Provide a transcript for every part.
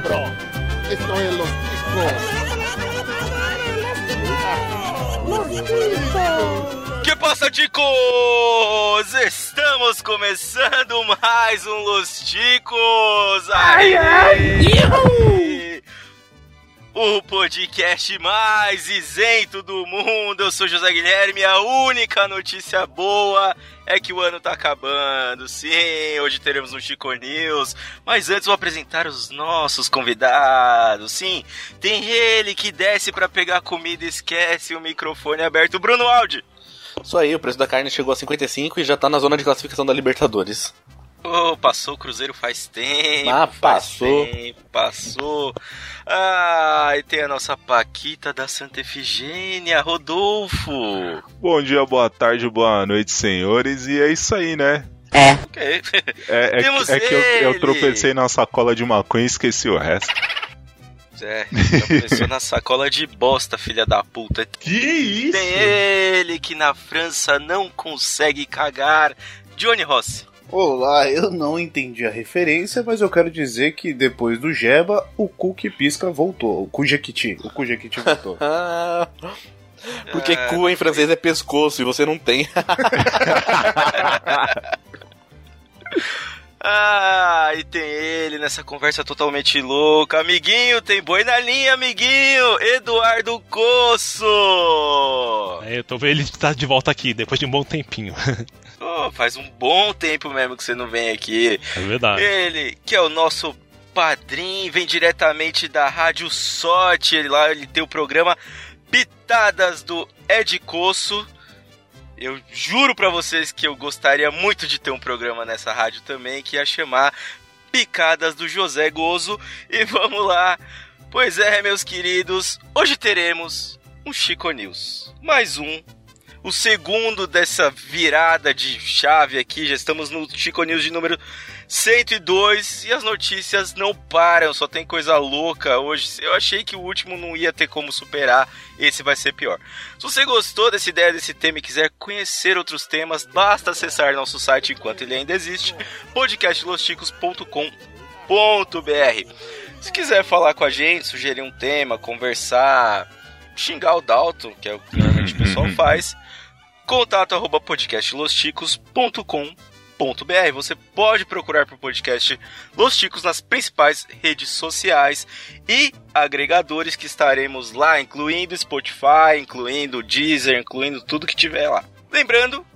cabrón. Esto es los ticos. Que passa, ticos? Estamos começando mais um Los Ticos. Ai, ai. O podcast mais isento do mundo. Eu sou José Guilherme. A única notícia boa é que o ano tá acabando. Sim, hoje teremos um Chico News. Mas antes vou apresentar os nossos convidados. Sim, tem ele que desce para pegar comida e esquece o microfone aberto. Bruno Aldi. Isso aí, o preço da carne chegou a 55 e já tá na zona de classificação da Libertadores. Oh, passou o Cruzeiro faz tempo. Ah, passou. Tempo, passou. Ah, e tem a nossa Paquita da Santa Efigênia, Rodolfo. Bom dia, boa tarde, boa noite, senhores. E é isso aí, né? É. Okay. É, é, Temos é que eu, eu, tropecei na sacola de maconha e esqueci o resto. É, tropeçou na sacola de bosta, filha da puta. Que isso? Tem ele que na França não consegue cagar. Johnny Rossi. Olá, eu não entendi a referência, mas eu quero dizer que depois do Jeba, o cu que pisca voltou. O cu Jequiti. O cu Jequiti voltou. Porque é... cu em francês é pescoço e você não tem. Ah, e tem ele nessa conversa totalmente louca. Amiguinho, tem boi na linha, amiguinho! Eduardo Coço! É, eu tô vendo ele estar de volta aqui, depois de um bom tempinho. Oh, faz um bom tempo mesmo que você não vem aqui. É verdade. Ele, que é o nosso padrinho, vem diretamente da Rádio Sorte. Ele lá ele tem o programa Pitadas do Ed Coço. Eu juro para vocês que eu gostaria muito de ter um programa nessa rádio também, que ia chamar Picadas do José Gozo. E vamos lá. Pois é, meus queridos, hoje teremos um Chico News. Mais um o segundo dessa virada de chave aqui. Já estamos no Chico News de número 102 e as notícias não param, só tem coisa louca hoje. Eu achei que o último não ia ter como superar, esse vai ser pior. Se você gostou dessa ideia desse tema e quiser conhecer outros temas, basta acessar nosso site enquanto ele ainda existe, podcastlosticos.com.br. Se quiser falar com a gente, sugerir um tema, conversar, xingar o Dalton, que é o que normalmente o pessoal faz, contato arroba podcastlosticos.com.br. Você pode procurar por podcast Los Ticos nas principais redes sociais e agregadores que estaremos lá, incluindo Spotify, incluindo Deezer, incluindo tudo que tiver lá. Lembrando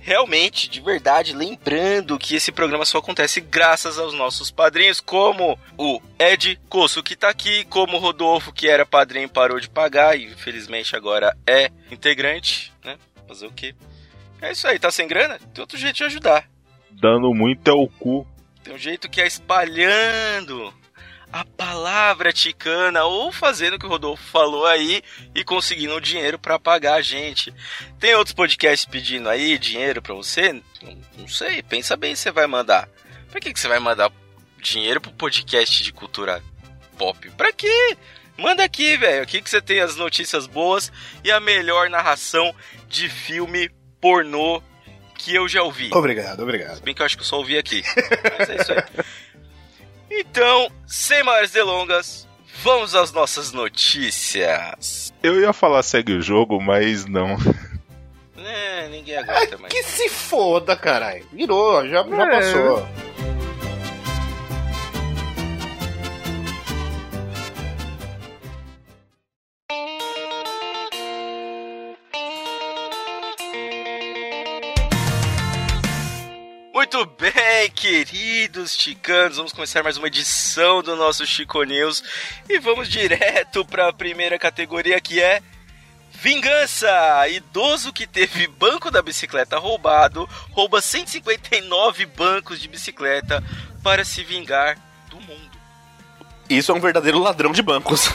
realmente, de verdade, lembrando que esse programa só acontece graças aos nossos padrinhos, como o Ed Coço, que tá aqui, como o Rodolfo, que era padrinho parou de pagar e infelizmente agora é integrante, né? Fazer o quê? É isso aí, tá sem grana? Tem outro jeito de ajudar. Dando muito é o cu. Tem um jeito que é espalhando a palavra ticana ou fazendo o que o Rodolfo falou aí e conseguindo dinheiro para pagar a gente. Tem outros podcasts pedindo aí dinheiro para você? Não, não, sei, pensa bem se você vai mandar. Pra que, que você vai mandar dinheiro pro podcast de cultura pop? Pra quê? Manda aqui, velho. Aqui que você tem as notícias boas e a melhor narração de filme pornô que eu já ouvi. Obrigado, obrigado. Se bem que eu acho que eu só ouvi aqui. Mas é isso aí. Então, sem maiores delongas, vamos às nossas notícias. Eu ia falar segue o jogo, mas não. É, ninguém aguenta mais. Que se foda, caralho. Virou, já, já é. passou. Queridos chicanos, vamos começar mais uma edição do nosso Chico News e vamos direto para a primeira categoria que é Vingança! Idoso que teve banco da bicicleta roubado rouba 159 bancos de bicicleta para se vingar do mundo. Isso é um verdadeiro ladrão de bancos.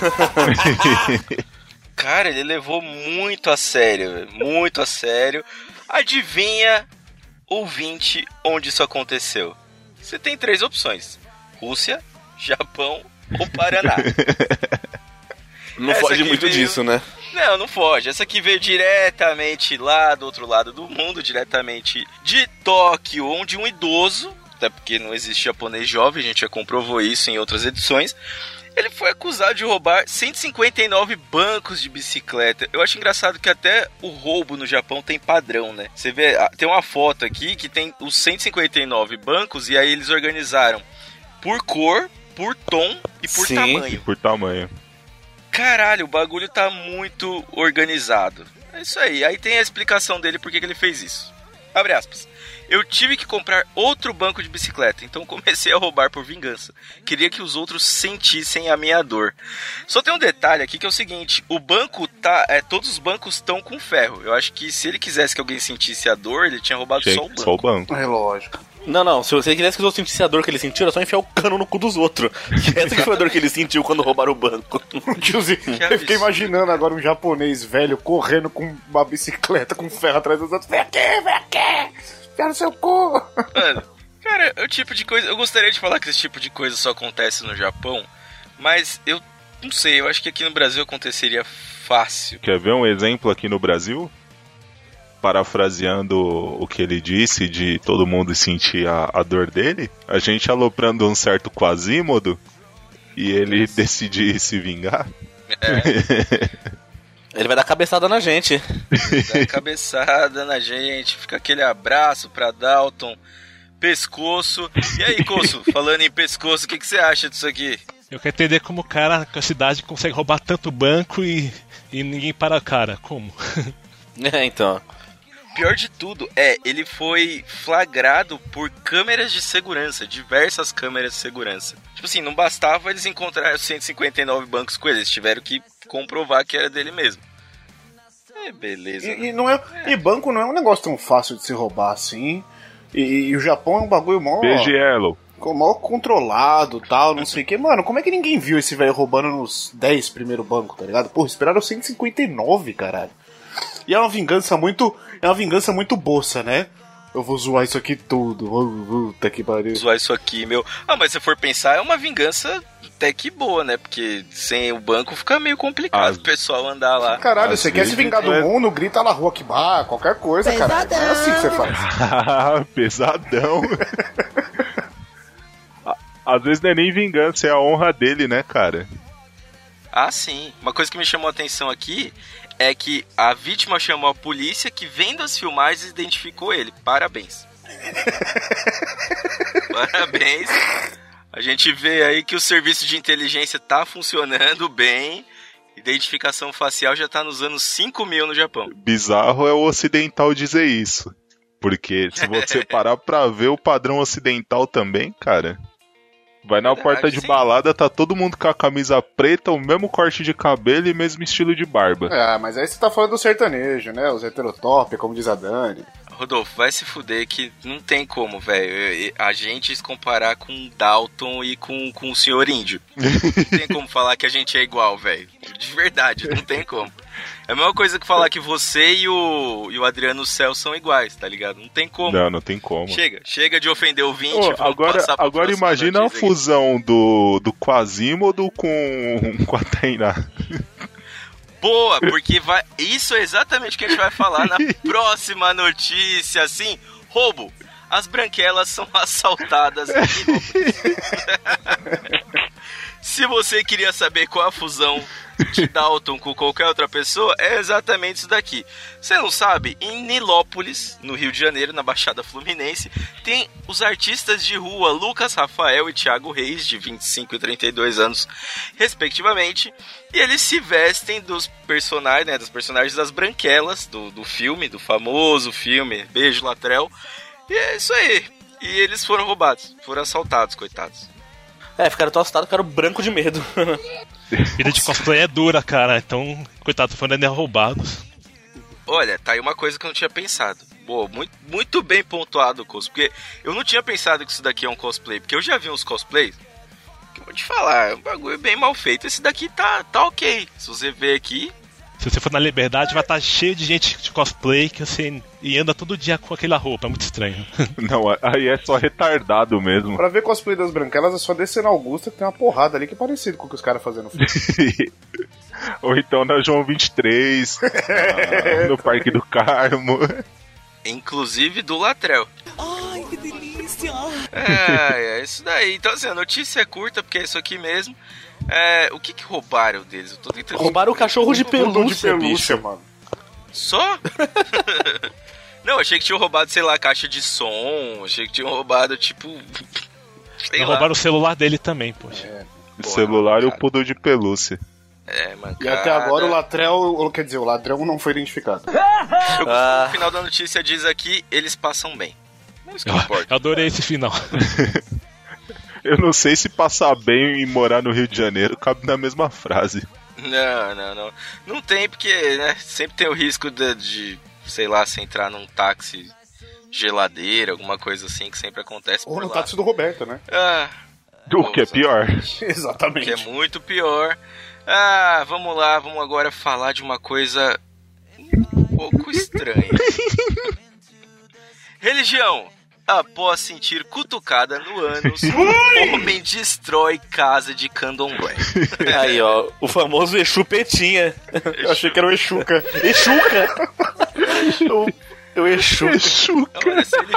Cara, ele levou muito a sério, muito a sério. Adivinha ouvinte onde isso aconteceu? Você tem três opções: Rússia, Japão ou Paraná. Não Essa foge muito veio... disso, né? Não, não foge. Essa aqui veio diretamente lá do outro lado do mundo, diretamente de Tóquio, onde um idoso até porque não existe japonês jovem, a gente já comprovou isso em outras edições. Ele foi acusado de roubar 159 bancos de bicicleta. Eu acho engraçado que até o roubo no Japão tem padrão, né? Você vê, ah, tem uma foto aqui que tem os 159 bancos e aí eles organizaram por cor, por tom e por Sim. tamanho. Por tamanho. Caralho, o bagulho tá muito organizado. É isso aí. Aí tem a explicação dele por que que ele fez isso. Abre aspas. Eu tive que comprar outro banco de bicicleta, então comecei a roubar por vingança. Queria que os outros sentissem a minha dor. Só tem um detalhe aqui que é o seguinte: o banco tá. É, todos os bancos estão com ferro. Eu acho que se ele quisesse que alguém sentisse a dor, ele tinha roubado só o banco. só o banco. É lógico. Não, não, se você quisesse que os outros sentissem a dor que ele sentiu, era só enfiar o cano no cu dos outros. Essa que foi a dor que ele sentiu quando roubaram o banco. Tiozinho, eu fiquei imaginando agora um japonês velho correndo com uma bicicleta com ferro atrás dos outros. Vem aqui, vem aqui! Pega no seu cu! Mano, cara, é o tipo de coisa. Eu gostaria de falar que esse tipo de coisa só acontece no Japão, mas eu não sei, eu acho que aqui no Brasil aconteceria fácil. Quer ver um exemplo aqui no Brasil? Parafraseando o que ele disse de todo mundo sentir a, a dor dele, a gente aloprando um certo Quasímodo e ele decidir se vingar. Ele vai dar cabeçada na gente. Dá cabeçada na gente, fica aquele abraço pra Dalton, pescoço. E aí, Coço, falando em pescoço, o que, que você acha disso aqui? Eu quero entender como o cara com a cidade consegue roubar tanto banco e, e ninguém para a cara. Como? É, então. Pior de tudo é, ele foi flagrado por câmeras de segurança, diversas câmeras de segurança. Tipo assim, não bastava eles encontrarem os 159 bancos com ele, eles tiveram que comprovar que era dele mesmo. É, beleza. né? E, e não é, e banco não é um negócio tão fácil de se roubar assim. E, e o Japão é um bagulho mó, Beijo, mó controlado tal, não sei o que. Mano, como é que ninguém viu esse velho roubando nos 10 primeiro banco, tá ligado? Porra, esperaram 159, caralho. E é uma vingança muito. É uma vingança muito boça, né? Eu vou zoar isso aqui tudo. Puta que pariu. Zoar isso aqui, meu. Ah, mas se for pensar, é uma vingança até que boa, né? Porque sem o banco fica meio complicado Às- o pessoal andar lá. Caralho, Às você quer se vingar do é- mundo, grita na rua que bar, qualquer coisa, cara. É assim que você faz. Ah, Pesadão. Às vezes não é nem vingança, é a honra dele, né, cara? Ah, sim. Uma coisa que me chamou a atenção aqui é que a vítima chamou a polícia que, vendo as filmagens, identificou ele. Parabéns. Parabéns. A gente vê aí que o serviço de inteligência tá funcionando bem. Identificação facial já tá nos anos 5 mil no Japão. Bizarro é o ocidental dizer isso. Porque se você parar pra ver o padrão ocidental também, cara. Vai na porta de sim. balada, tá todo mundo com a camisa preta, o mesmo corte de cabelo e mesmo estilo de barba. É, mas aí você tá falando do sertanejo, né? Os heterotop, como diz a Dani. Rodolfo, vai se fuder que não tem como, velho. A gente se comparar com Dalton e com, com o Senhor Índio. Não tem como falar que a gente é igual, velho. De verdade, não tem como. É a mesma coisa que falar que você e o, e o Adriano Céu são iguais, tá ligado? Não tem como. Não, não tem como. Chega, chega de ofender o 20. Ô, vamos agora agora imagina a fusão do, do Quasimodo com, com a Tainá. Boa, porque vai. Isso é exatamente o que a gente vai falar na próxima notícia. Assim, roubo. As branquelas são assaltadas. Se você queria saber qual a fusão de Dalton com qualquer outra pessoa, é exatamente isso daqui. Você não sabe? Em Nilópolis, no Rio de Janeiro, na Baixada Fluminense, tem os artistas de rua Lucas Rafael e Thiago Reis, de 25 e 32 anos, respectivamente, e eles se vestem dos personagens, né, dos personagens das branquelas do, do filme, do famoso filme Beijo Latrel. E é isso aí. E eles foram roubados, foram assaltados, coitados. É, ficaram tão assustados que ficaram branco de medo. Vida de cosplay é dura, cara. Então, coitado, foram ainda roubados. Olha, tá aí uma coisa que eu não tinha pensado. Boa, muito, muito bem pontuado, Cos, porque eu não tinha pensado que isso daqui é um cosplay, porque eu já vi uns cosplays. Que eu vou te falar, é um bagulho bem mal feito. Esse daqui tá, tá ok. Se você ver aqui, Se você for na Liberdade, vai estar cheio de gente de cosplay que você e anda todo dia com aquela roupa. É muito estranho. Não, aí é só retardado mesmo. Pra ver cosplay das branquelas é só descer na Augusta que tem uma porrada ali que é parecido com o que os caras fazem no filme. Ou então na João 23, na- no Parque do Carmo. inclusive do Latrel. Ai, que delícia! É, é isso daí. Então, assim, a notícia é curta, porque é isso aqui mesmo. É, o que que roubaram deles? Eu tô tentando... Roubaram o cachorro de Tudo de pelúcia, pelúcia, bicho. mano. Só? Não, achei que tinham roubado, sei lá, caixa de som. Achei que tinham roubado, tipo. Sei lá. Roubaram o celular dele também, poxa. O Porra, celular e o poodle de pelúcia. É, mancada. E até agora o Latrell, quer dizer, o ladrão não foi identificado. Ah. No final da notícia diz aqui: eles passam bem. Não isso que importa. eu adorei esse final. Eu não sei se passar bem e morar no Rio de Janeiro cabe na mesma frase. Não, não, não. Não tem, porque, né? Sempre tem o risco de, de, sei lá, se entrar num táxi geladeira, alguma coisa assim, que sempre acontece Ou por no lá. táxi do Roberto, né? Ah, O que é pior. que Exatamente. é muito pior. Ah, vamos lá, vamos agora falar de uma coisa um pouco estranha. Religião. Após sentir cutucada no ânus, homem destrói casa de candomblé. Aí, ó, o famoso Exu Petinha. Eu achei que era o Exuca. Exuca! o, o Exu. Olha, se ele,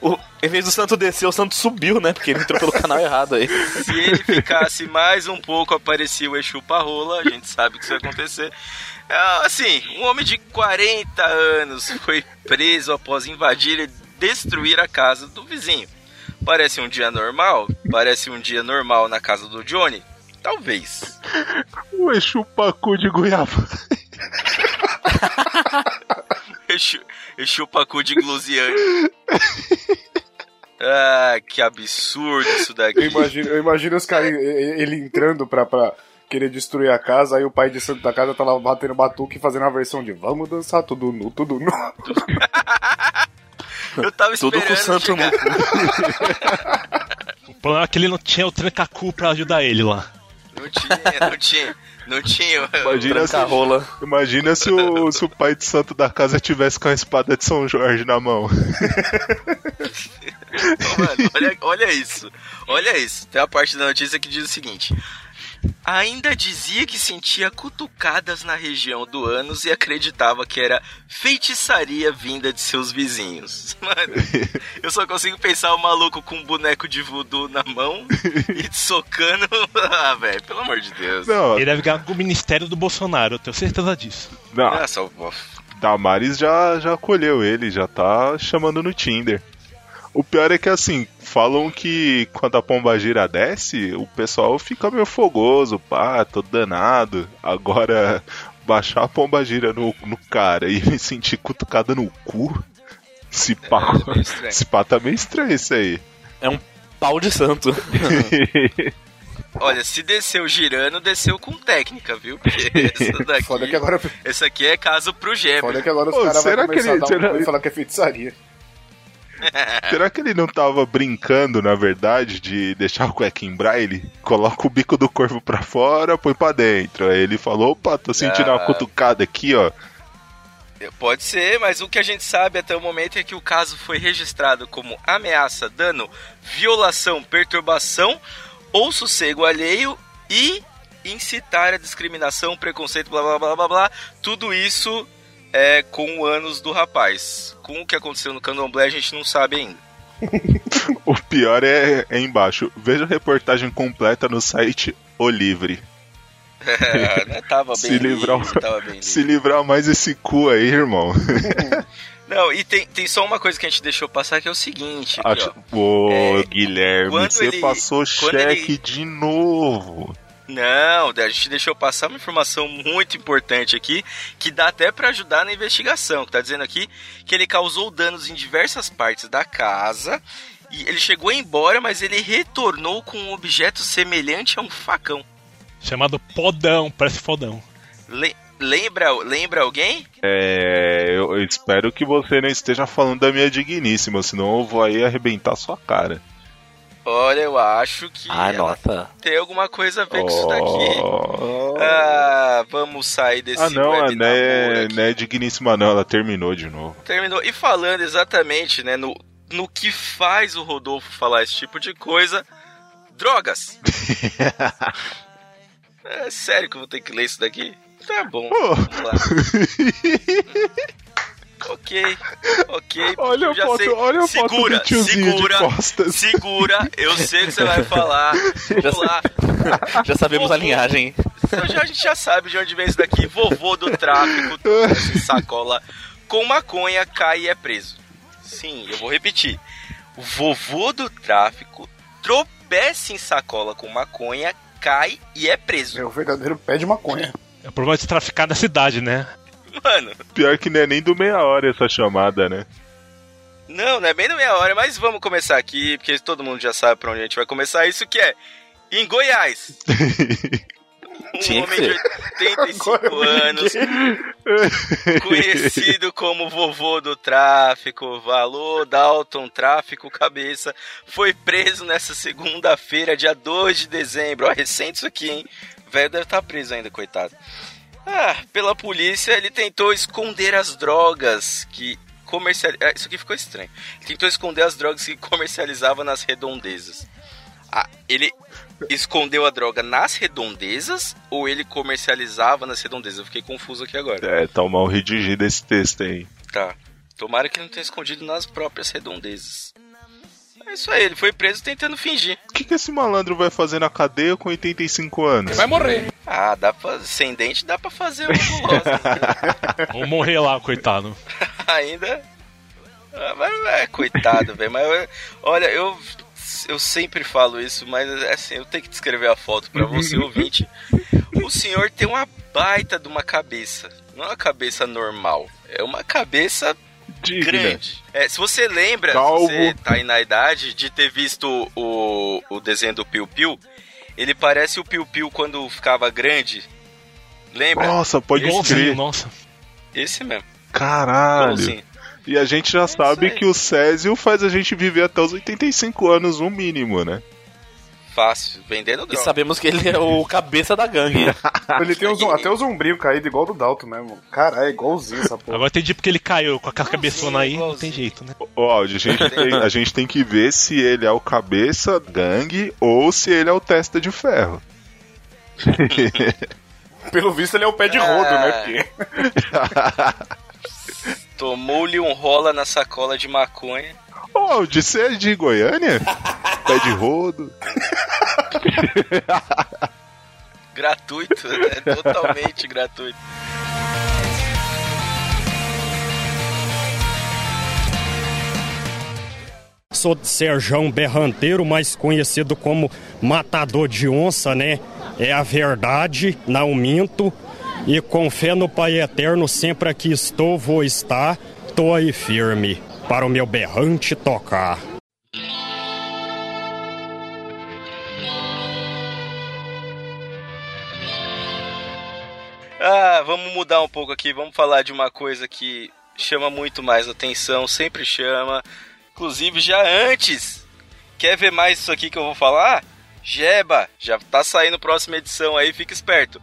O- em vez do santo descer, o santo subiu, né? Porque ele entrou pelo canal errado aí. se ele ficasse mais um pouco, aparecia o Exu Parrola, a gente sabe que isso ia acontecer. Ah, Assim, um homem de 40 anos foi preso após invadir destruir a casa do vizinho. Parece um dia normal? Parece um dia normal na casa do Johnny? Talvez. O Exu Pacu de Goiaba. Exu, Exu Pacu de Glusiane. Ah, que absurdo isso daqui. Eu imagino, eu imagino os caras, ele entrando pra, pra querer destruir a casa, aí o pai de santo da casa tá lá batendo batuque e fazendo a versão de vamos dançar tudo nu, tudo nu. Eu tava Tudo esperando com o santo chegar. O problema é que ele não tinha o trancacu pra ajudar ele lá. Não tinha, não tinha. Não tinha. Imagina se, rola. imagina se o, se o pai de santo da casa tivesse com a espada de São Jorge na mão. Mano, olha, olha isso. Olha isso. Tem a parte da notícia que diz o seguinte. Ainda dizia que sentia cutucadas na região do ânus e acreditava que era feitiçaria vinda de seus vizinhos. Mano, eu só consigo pensar o maluco com um boneco de voodoo na mão e socando. Ah, velho, pelo amor de Deus. Não, Ele deve ganhar com o ministério do Bolsonaro, eu tenho certeza disso. não Nossa, ó, Damares já, já acolheu ele, já tá chamando no Tinder. O pior é que assim, falam que quando a pombagira desce, o pessoal fica meio fogoso, pá, todo danado. Agora, baixar a pombagira no, no cara e me sentir cutucada no cu, se pá, É, estranho. se pá tá meio estranho isso aí. É um pau de santo. Olha, se desceu girando, desceu com técnica, viu? Porque essa daqui. Foda que agora, Esse aqui é caso pro Gebre. foda que agora os Pô, caras vão será que começar ele- a dar será- um e falar que é feitiçaria. Será que ele não tava brincando, na verdade, de deixar o cueca em braille? Coloca o bico do corvo pra fora, põe pra dentro. Aí ele falou, opa, tô sentindo uma Ah. cutucada aqui, ó. Pode ser, mas o que a gente sabe até o momento é que o caso foi registrado como ameaça, dano, violação, perturbação ou sossego alheio e incitar a discriminação, preconceito, blá blá blá blá blá. Tudo isso é com o ânus do rapaz. Com o que aconteceu no candomblé a gente não sabe ainda. O pior é, é embaixo. Veja a reportagem completa no site O Livre. É, né, tava bem Se livrar- tava bem. Se livrar mais esse cu aí, irmão. Não, e tem, tem só uma coisa que a gente deixou passar que é o seguinte. aqui, Acho- ó. Ô, É, Guilherme, você ele- passou cheque ele- de novo. Não, a gente deixou passar uma informação muito importante aqui, que dá até pra ajudar na investigação, que tá dizendo aqui que ele causou danos em diversas partes da casa, e ele chegou embora, mas ele retornou com um objeto semelhante a um facão. Chamado Podão, parece fodão. Le- lembra, lembra alguém? É, eu, eu espero que você não esteja falando da minha digníssima, senão eu vou aí arrebentar sua cara. Olha, eu acho que nota. tem alguma coisa a ver com isso daqui. Oh. Ah, vamos sair desse Ah, não, a é, namoro aqui. não é digníssima, não, ela terminou de novo. Terminou. E falando exatamente, né, no, no que faz o Rodolfo falar esse tipo de coisa, drogas. é sério que eu vou ter que ler isso daqui? Tá bom, Pô. vamos lá. Ok, ok. Olha eu a já foto, sei. olha a foto segura, segura, segura. Eu sei o que você vai falar. Vamos lá. Já sabemos a Vovô. linhagem. Então já, a gente já sabe de onde vem isso daqui. Vovô do tráfico tropeça em sacola com maconha, cai e é preso. Sim, eu vou repetir. O vovô do tráfico tropeça em sacola com maconha, cai e é preso. É o verdadeiro pé de maconha. É o problema de traficar na cidade, né? Mano, Pior que não é nem do meia hora essa chamada, né? não, não é bem na meia hora, mas vamos começar aqui, porque todo mundo já sabe pra onde a gente vai começar. Isso que é em Goiás. Um Tinha homem de ser. 85 Agora anos, conhecido como vovô do tráfico, Valor Dalton Tráfico Cabeça, foi preso nessa segunda-feira, dia 2 de dezembro. Ó, recente isso aqui, hein? Velho deve estar preso ainda, coitado. Ah, pela polícia, ele tentou esconder as drogas que comercial... ah, Isso aqui ficou estranho. Ele tentou esconder as drogas que comercializava nas redondezas. Ah, ele escondeu a droga nas redondezas ou ele comercializava nas redondezas? Eu fiquei confuso aqui agora. É, tá mal redigido esse texto aí. Tá. Tomara que ele não tenha escondido nas próprias redondezas. É isso aí, ele foi preso tentando fingir. O que, que esse malandro vai fazer na cadeia com 85 anos? Vai morrer. Ah, dá pra. Sem dente dá pra fazer gulosa. Vamos morrer lá, coitado. Ainda. Ah, mas, é, coitado, velho. Mas eu- olha, eu. Eu sempre falo isso, mas assim, eu tenho que descrever a foto pra você, ouvinte. O senhor tem uma baita de uma cabeça. Não é uma cabeça normal. É uma cabeça Digna. grande. É, se você lembra, Calvo. se você tá aí na idade de ter visto o, o desenho do Piu Piu, ele parece o Piu Piu quando ficava grande. Lembra? Nossa, pode Igualzinho, crer. nossa. Esse mesmo. Caralho. E a gente já sabe aí. que o Césio faz a gente viver até os 85 anos, no mínimo, né? Fácil, vendendo E droga. sabemos que ele é o cabeça da gangue. Ele tem os- até os ombrinhos caídos igual do Dalton mesmo. Caralho, é igualzinho essa porra. Agora entendi porque ele caiu com aquela cabeçona aí, não igualzinho. tem jeito, né? Aldi, a gente, tem, a gente tem que ver se ele é o cabeça gangue ou se ele é o testa de ferro. Pelo visto ele é o pé de rodo, Ah. né? Porque... Tomou-lhe um rola na sacola de maconha. Ô, Aldi, você é de Goiânia? Pé de rodo. Gratuito, né? Totalmente gratuito. Sou Serjão Berranteiro, mais conhecido como Matador de Onça, né? É a verdade, não minto. E com fé no Pai Eterno, sempre aqui estou, vou estar, tô aí firme, para o meu berrante tocar. Vamos mudar um pouco aqui. Vamos falar de uma coisa que chama muito mais atenção, sempre chama. Inclusive, já antes. Quer ver mais isso aqui que eu vou falar? Jeba, já tá saindo próxima edição aí, fica esperto.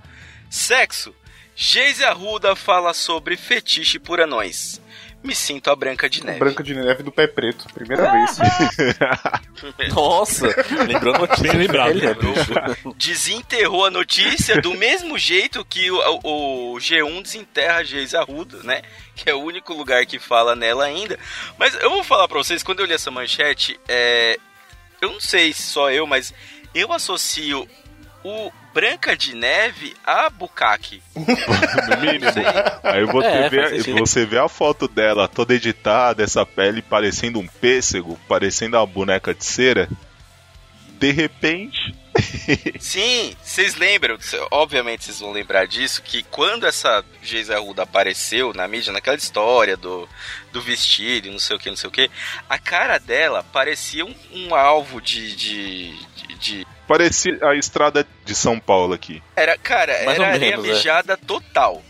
Sexo. Geise Arruda fala sobre fetiche por anões. Me sinto a Branca de Neve. Branca de neve do pé preto. Primeira vez. Nossa, lembrou a notícia. Bem lembrado. velha, bicho. desenterrou a notícia do mesmo jeito que o, o G1 desenterra a Geise Arruda, né? Que é o único lugar que fala nela ainda. Mas eu vou falar pra vocês, quando eu li essa manchete, é... eu não sei se só eu, mas eu associo o Branca de Neve a Bukaki. No mínimo. Aí você, É, vê, você vê a foto dela toda editada, essa pele parecendo um pêssego, parecendo uma boneca de cera. De repente. Sim, vocês lembram, obviamente vocês vão lembrar disso, que quando essa Geisa Arruda apareceu na mídia, naquela história do, do vestido e não sei o que, não sei o que, a cara dela parecia um, um alvo de, de, de, Parecia a estrada de São Paulo aqui. Era, cara, Mais era areia menos, é. mijada total.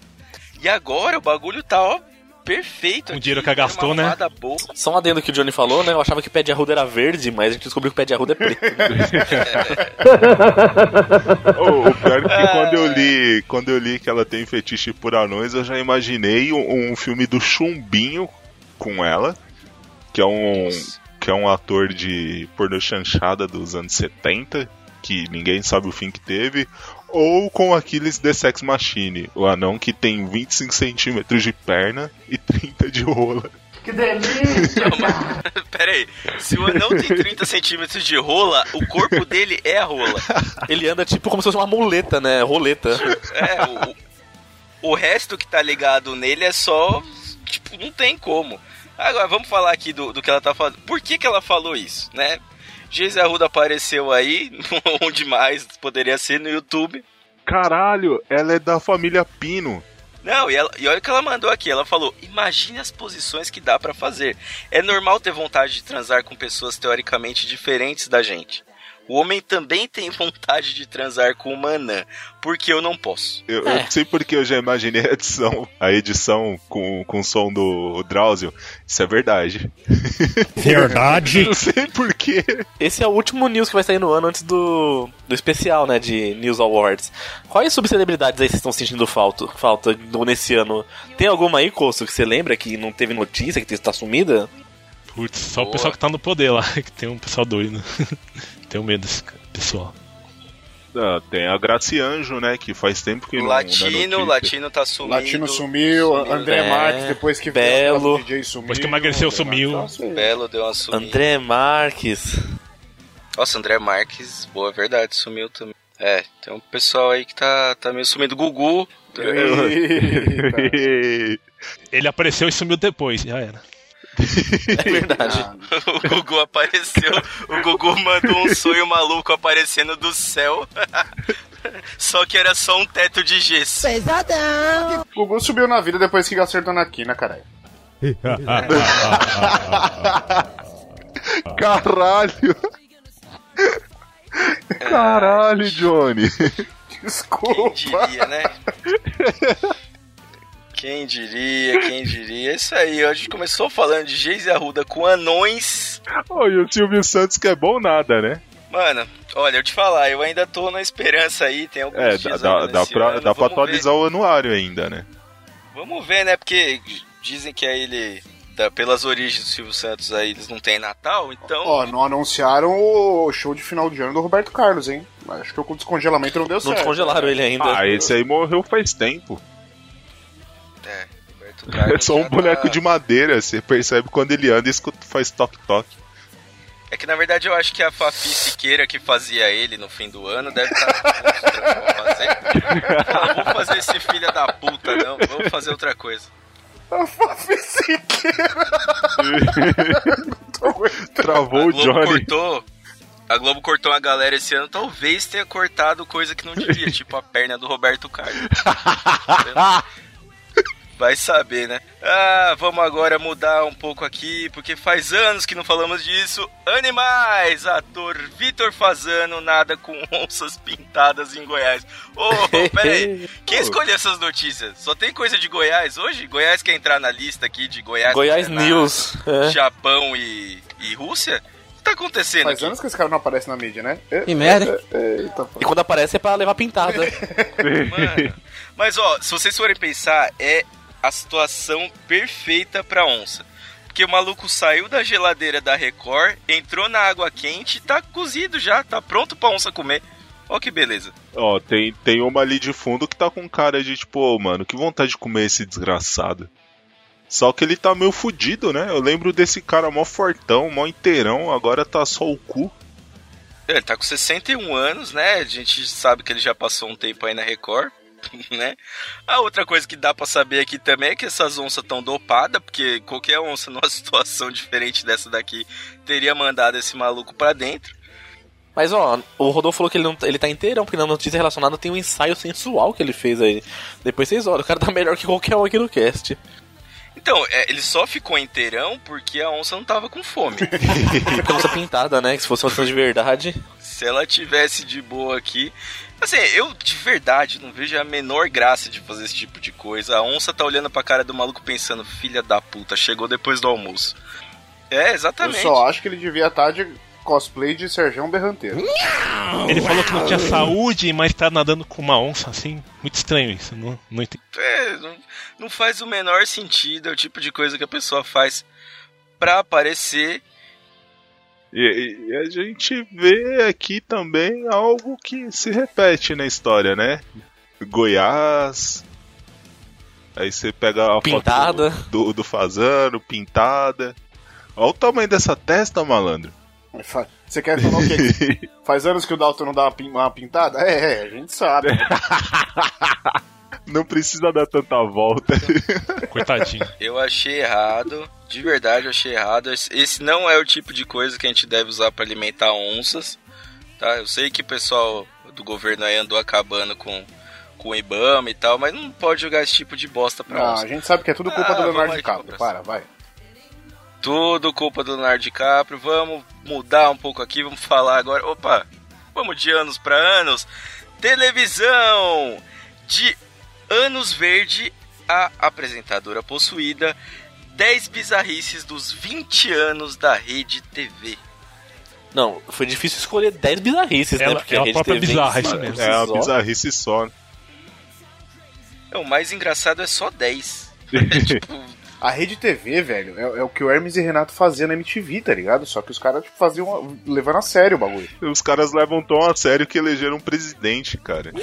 E agora o bagulho tá, ó, perfeito. Com o aqui, dinheiro que uma gastou, né? boa. Só um adendo que o Johnny falou, né? Eu achava que o pé de arruda era verde, mas a gente descobriu que o pé de arruda é preto. O, o pior é que quando eu li, quando eu li que ela tem fetiche por anões, eu já imaginei um, um filme do Chumbinho com ela, que é um que é um ator de pornô chanchada dos anos 70, que ninguém sabe o fim que teve, Ou com Aquiles The Sex Machine, o anão que tem 25 centímetros de perna e 30 de rola. Não, mas, pera aí. Se o anão tem 30 centímetros de rola, o corpo dele é a rola. Ele anda tipo como se fosse uma muleta, né? Roleta. É, o, o resto que tá ligado nele é só. Tipo, não tem como. Agora, vamos falar aqui do, do que ela tá falando. Por que, que ela falou isso, né? Geise Arruda apareceu aí, onde mais poderia ser no YouTube. Caralho, ela é da família Pino. Não, e, ela- e olha o que ela mandou aqui. Ela falou: imagine as posições que dá pra fazer. É normal ter vontade de transar com pessoas teoricamente diferentes da gente. O homem também tem vontade de transar com uma anã, porque eu não posso. Eu, eu não sei porque eu já imaginei a edição, a edição com, com o som do Drauzio. Isso é verdade. Verdade. Não sei porquê. Esse é o último news que vai sair no ano antes do, do especial, né? De News Awards. Quais subcelebridades aí vocês estão sentindo falta, falta do- nesse ano? Tem alguma aí, Costo, que você lembra que não teve notícia, que está sumida? Putz, só o Boa. pessoal que tá no poder lá, que tem um pessoal doido. Tenho medo desse pessoal. Ah, tem a Gracianjo, né? Que faz tempo que não. não é Latino, notícia. Latino tá sumindo. Latino sumiu, André É, Marques, depois que Belo. DJ sumiu. Depois que emagreceu, sumiu. Nossa, Belo deu uma sumida. André Marques. Nossa, André Marques, boa verdade, sumiu também. É, tem um pessoal aí que tá, tá meio sumido. Gugu. Eita. Ele apareceu e sumiu depois, já era. É verdade. O Gugu apareceu. O Gugu mandou um sonho maluco aparecendo do céu. Só que era só um teto de gesso. O Gugu subiu na vida depois que acertou na quina, caralho. Caralho! Caralho, Johnny! Quem Desculpa. diria, né? Quem diria, quem diria. É Isso aí, a gente começou falando de Geise Arruda com anões. Oh, e o Silvio Santos que é bom nada, né? Mano, olha, eu te falar, eu ainda tô na esperança aí, tem alguns É, dias dá, ainda dá pra, ano, dá pra vamos ver. atualizar o anuário ainda, né? Vamos ver, né? Porque dizem que aí ele, da- pelas origens do Silvio Santos aí, eles não têm Natal, então... Ó, não anunciaram o show de final de ano do Roberto Carlos, hein? Acho que o descongelamento não deu Não certo. descongelaram ele ainda. Ah, esse aí morreu faz tempo. É, Roberto É Carlos só um já boneco tá- de madeira, você percebe quando ele anda e escuta, faz toque-toque. É que na verdade eu acho que a Fafi Siqueira que fazia ele no fim do ano deve estar fazer. Não, vamos fazer esse filho da puta, não. Vamos fazer outra coisa. A Fafi Siqueira. Travou o Johnny. cortou. A Globo cortou a galera esse ano, talvez tenha cortado coisa que não devia, tipo a perna do Roberto Carlos. Vai saber, né? Ah, vamos agora mudar um pouco aqui, porque faz anos que não falamos disso. Animais! Ator Vitor Fazano nada com onças pintadas em Goiás. Ô, oh, peraí. Quem escolheu essas notícias? Só tem coisa de Goiás hoje? Goiás quer entrar na lista aqui de Goiás? Goiás Paraná, News. É. Japão e, e Rússia? O que tá acontecendo Faz aqui? anos que esse cara não aparece na mídia, né? Que merda. Eita, pô. E quando aparece é pra levar pintada. Mano. Mas ó, se vocês forem pensar, é a situação perfeita pra onça. Porque o maluco saiu da geladeira da Record, entrou na água quente e tá cozido já, tá pronto pra onça comer. Ó que beleza. Ó, tem, tem uma ali de fundo que tá com cara de tipo, ô mano, que vontade de comer esse desgraçado. Só que ele tá meio fudido, né? Eu lembro desse cara mó fortão, mó inteirão, agora tá só o cu. Ele tá com 61 anos, né? A gente sabe que ele já passou um tempo aí na Record, né? A outra coisa que dá pra saber aqui também é que essas onças tão dopadas, porque qualquer onça numa situação diferente dessa daqui teria mandado esse maluco pra dentro. Mas ó, o Rodolfo falou que ele, não, ele tá inteirão, porque na notícia relacionada tem um ensaio sensual que ele fez aí. Depois vocês olham, o cara tá melhor que qualquer um aqui no cast. Então, é, ele só ficou inteirão porque a onça não tava com fome. Porque a nossa pintada, né? Que se fosse uma onça de verdade. Se ela tivesse de boa aqui. Assim, eu de verdade não vejo a menor graça de fazer esse tipo de coisa. A onça tá olhando pra cara do maluco pensando, filha da puta, chegou depois do almoço. É, Eu exatamente. só acho que ele devia estar de cosplay de Serjão Berranteiro. Ele falou que não tinha saúde, mas tá nadando com uma onça, assim. Muito estranho isso. Não, não entendi. É, não, não faz o menor sentido. É o tipo de coisa que a pessoa faz pra aparecer. E, e a gente vê aqui também algo que se repete na história, né? Goiás. Aí você pega a Pintada. foto do, do, Fazano, pintada. Olha o tamanho dessa testa, malandro. Você quer falar o quê? Faz anos que o Dalton não dá uma pintada? É, é, a gente sabe. Não precisa dar tanta volta. Coitadinho. Eu achei errado, de verdade eu achei errado. Esse- não é o tipo de coisa que a gente deve usar pra alimentar onças, tá? Eu sei que o pessoal do governo aí andou acabando com, com o Ibama e tal, mas não pode jogar esse tipo de bosta pra Não, onça. a gente sabe que é tudo culpa Ah, do Leonardo DiCaprio. Para, vai. Tudo culpa do Leonardo DiCaprio. Vamos mudar um pouco aqui, vamos falar agora. Opa, vamos de anos pra anos. Televisão! De Anos Verde, a apresentadora possuída. 10 bizarrices dos 20 anos da Rede TV. Não, foi difícil escolher 10 bizarrices, né? Ela- Porque é a rede própria TV bizarra, isso mesmo. É uma só. bizarrice só. É, O mais engraçado é só 10. tipo, A Rede TV, velho, é, é o que o Hermes e Renato faziam na MTV, tá ligado? Só que os caras tipo, faziam levando a sério o bagulho. Os caras levam tão a sério que elegeram um presidente, cara.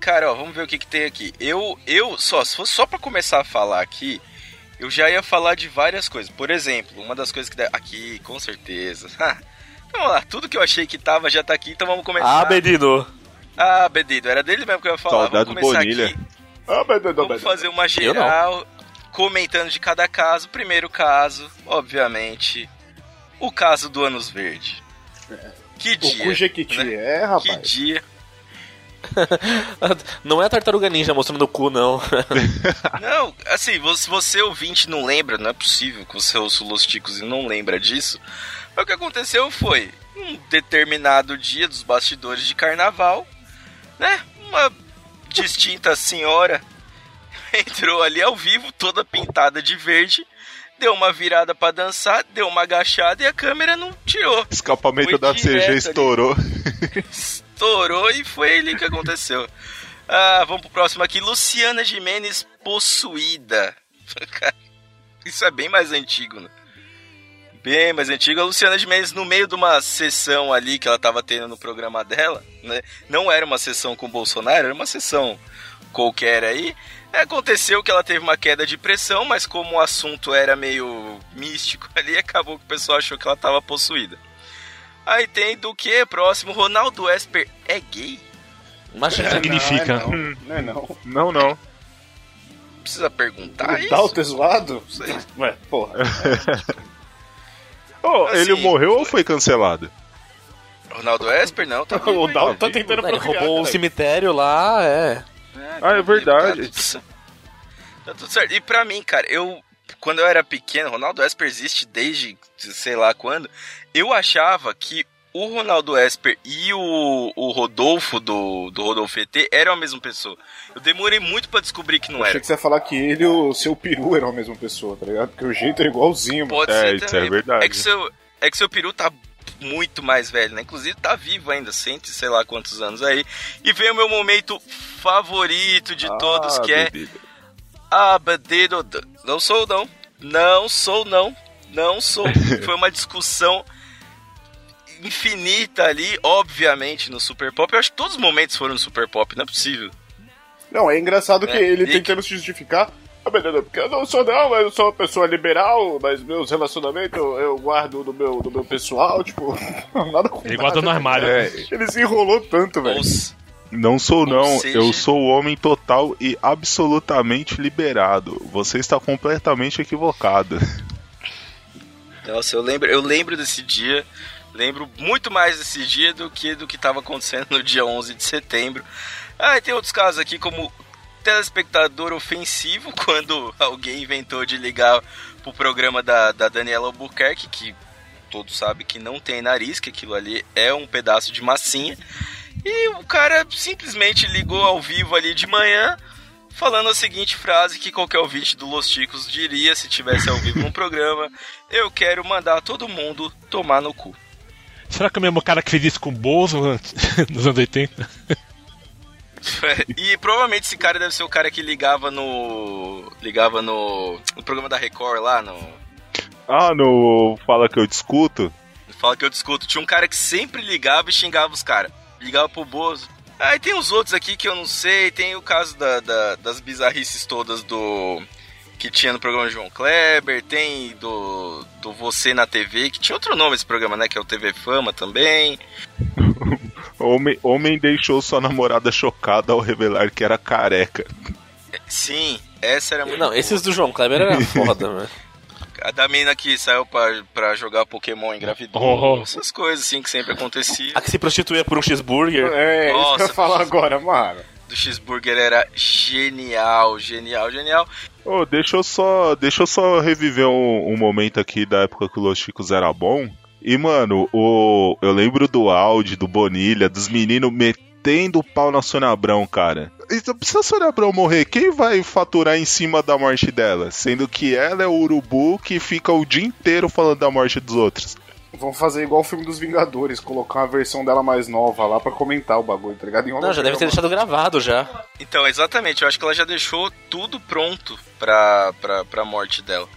Cara, ó, vamos ver o que, que tem aqui. Eu, eu só, se fosse só pra começar a falar aqui, eu já ia falar de várias coisas. Por exemplo, uma das coisas que. dá- Aqui, com certeza. vamos lá, tudo que eu achei que tava já tá aqui, então vamos começar. Ah, Bedino. Ah, Bedido, era dele mesmo que eu ia falar. Saudade vamos começar Bonilha. aqui. Ah, não, Vamos fazer uma geral, comentando de cada caso. Primeiro caso, obviamente, o caso do Anos Verde. Que O dia. né? é, Que rapaz. dia. Não é a tartaruga ninja mostrando o cu, não. Não, assim, se você ouvinte não lembra, não é possível que você ouça o Los Ticos e não lembra disso. Mas o que aconteceu foi, um determinado dia dos bastidores de carnaval, né? Uma distinta senhora entrou ali ao vivo, toda pintada de verde, deu uma virada pra dançar, deu uma agachada e a câmera não tirou. Escapamento Foi da CG estourou. Estourou e foi ali que aconteceu. Ah, vamos pro próximo aqui. Luciana Jimenez possuída. Cara, Isso é bem mais antigo, né? Bem mais antigo. A Luciana Jimenez, no meio de uma sessão ali que ela tava tendo no programa dela, né? Não era uma sessão com o Bolsonaro, era uma sessão qualquer aí. Aconteceu que ela teve uma queda de pressão, mas como o assunto era meio místico ali, acabou que o pessoal achou que ela tava possuída. Aí tem do que próximo, Ronaldo Esper é gay? Imagina. Significa. Não, é não, não é não. Não, não. Precisa perguntar o isso? Dalton é zoado? Ué, porra. Oh, Assim, ele morreu ou foi cancelado? Ronaldo Esper não, tá o. Dalton tá tentando Ele roubou um cemitério lá, é. Ah, é verdade. Tá tudo, cer- tá tudo certo. E pra mim, cara, eu. Quando eu era pequeno, Ronaldo Esper existe desde sei lá quando. Eu achava que o Ronaldo Esper e o, o Rodolfo do, do Rodolfo ET eram a mesma pessoa. Eu demorei muito pra descobrir que não Achei era. que você ia falar que ele e o seu peru eram a mesma pessoa, tá ligado? Porque o jeito é igualzinho, mano. Pode É, ser isso também. é verdade. É que seu, é que seu peru tá muito mais velho, né? Inclusive tá vivo ainda, cento e sei lá quantos anos aí. E vem o meu momento favorito de todos, Ah, que é bebida. a bandeira. Não sou não, não sou não, não sou. Foi uma discussão infinita ali, obviamente, no Super Pop. Eu acho que todos os momentos foram no Super Pop, não é possível. Não, é engraçado que É, ele e- tentando se justificar. Ah, beleza, porque eu não sou não, mas eu sou uma pessoa liberal, mas meus relacionamentos eu, eu guardo do meu, do meu pessoal, tipo, nada com Ele nada, guarda no armário. ligado? Ele se enrolou tanto, velho. Não sou não, seja- eu sou o homem total e absolutamente liberado. Você está completamente equivocado. Nossa, eu lembro, eu lembro desse dia, lembro muito mais desse dia do que do que estava acontecendo no dia 11 de setembro. Ah, e tem outros casos aqui como telespectador ofensivo, quando alguém inventou de ligar pro programa da, da Daniela Albuquerque, que todos sabem que não tem nariz, que aquilo ali é um pedaço de massinha. E o cara simplesmente ligou ao vivo ali de manhã, falando a seguinte frase que qualquer ouvinte do Los Ticos diria se tivesse ao vivo no programa: Eu quero mandar todo mundo tomar no cu. Será que é o mesmo cara que fez isso com o Bozo nos anos 80? e provavelmente esse cara deve ser o cara que ligava no. ligava no. no programa da Record lá, no. Ah, no Fala Que Eu Discuto? Fala que eu discuto. Tinha um cara que sempre ligava e xingava os caras. Ligava pro Bozo. Aí tem os outros aqui que eu não sei. Tem o caso da, da- das bizarrices todas do. Que tinha no programa João Kleber. Tem do. Do Você na TV. Que tinha outro nome esse programa, né? Que é o TV Fama também. Homem, homem deixou sua namorada chocada ao revelar que era careca. Sim, essa era muito. Não, boa. esses do João Kleber era foda, né? A da mina que saiu pra, pra jogar Pokémon engravidou. Oh. Essas coisas assim que sempre acontecia. A que se prostituía por um cheeseburger. É, isso que eu Nossa, ia falar agora, mano. Do cheeseburger era genial, genial, genial. Ô, deixa eu só, deixa eu só reviver um, um momento aqui da época que o Los Chicos era bom. E, mano, o, eu lembro do Audi, do Bonilha, dos meninos metendo o pau na Sônia Abrão, cara. E Se a Sônia Abrão morrer, quem vai faturar em cima da morte dela? Sendo que ela é o urubu que fica o dia inteiro falando da morte dos outros. Vamos fazer igual o filme dos Vingadores, colocar uma versão dela mais nova lá pra comentar o bagulho, tá ligado? Em Não, já deve ter deixado gravado já. Então, exatamente, eu acho que ela já deixou tudo pronto pra, pra, pra morte dela.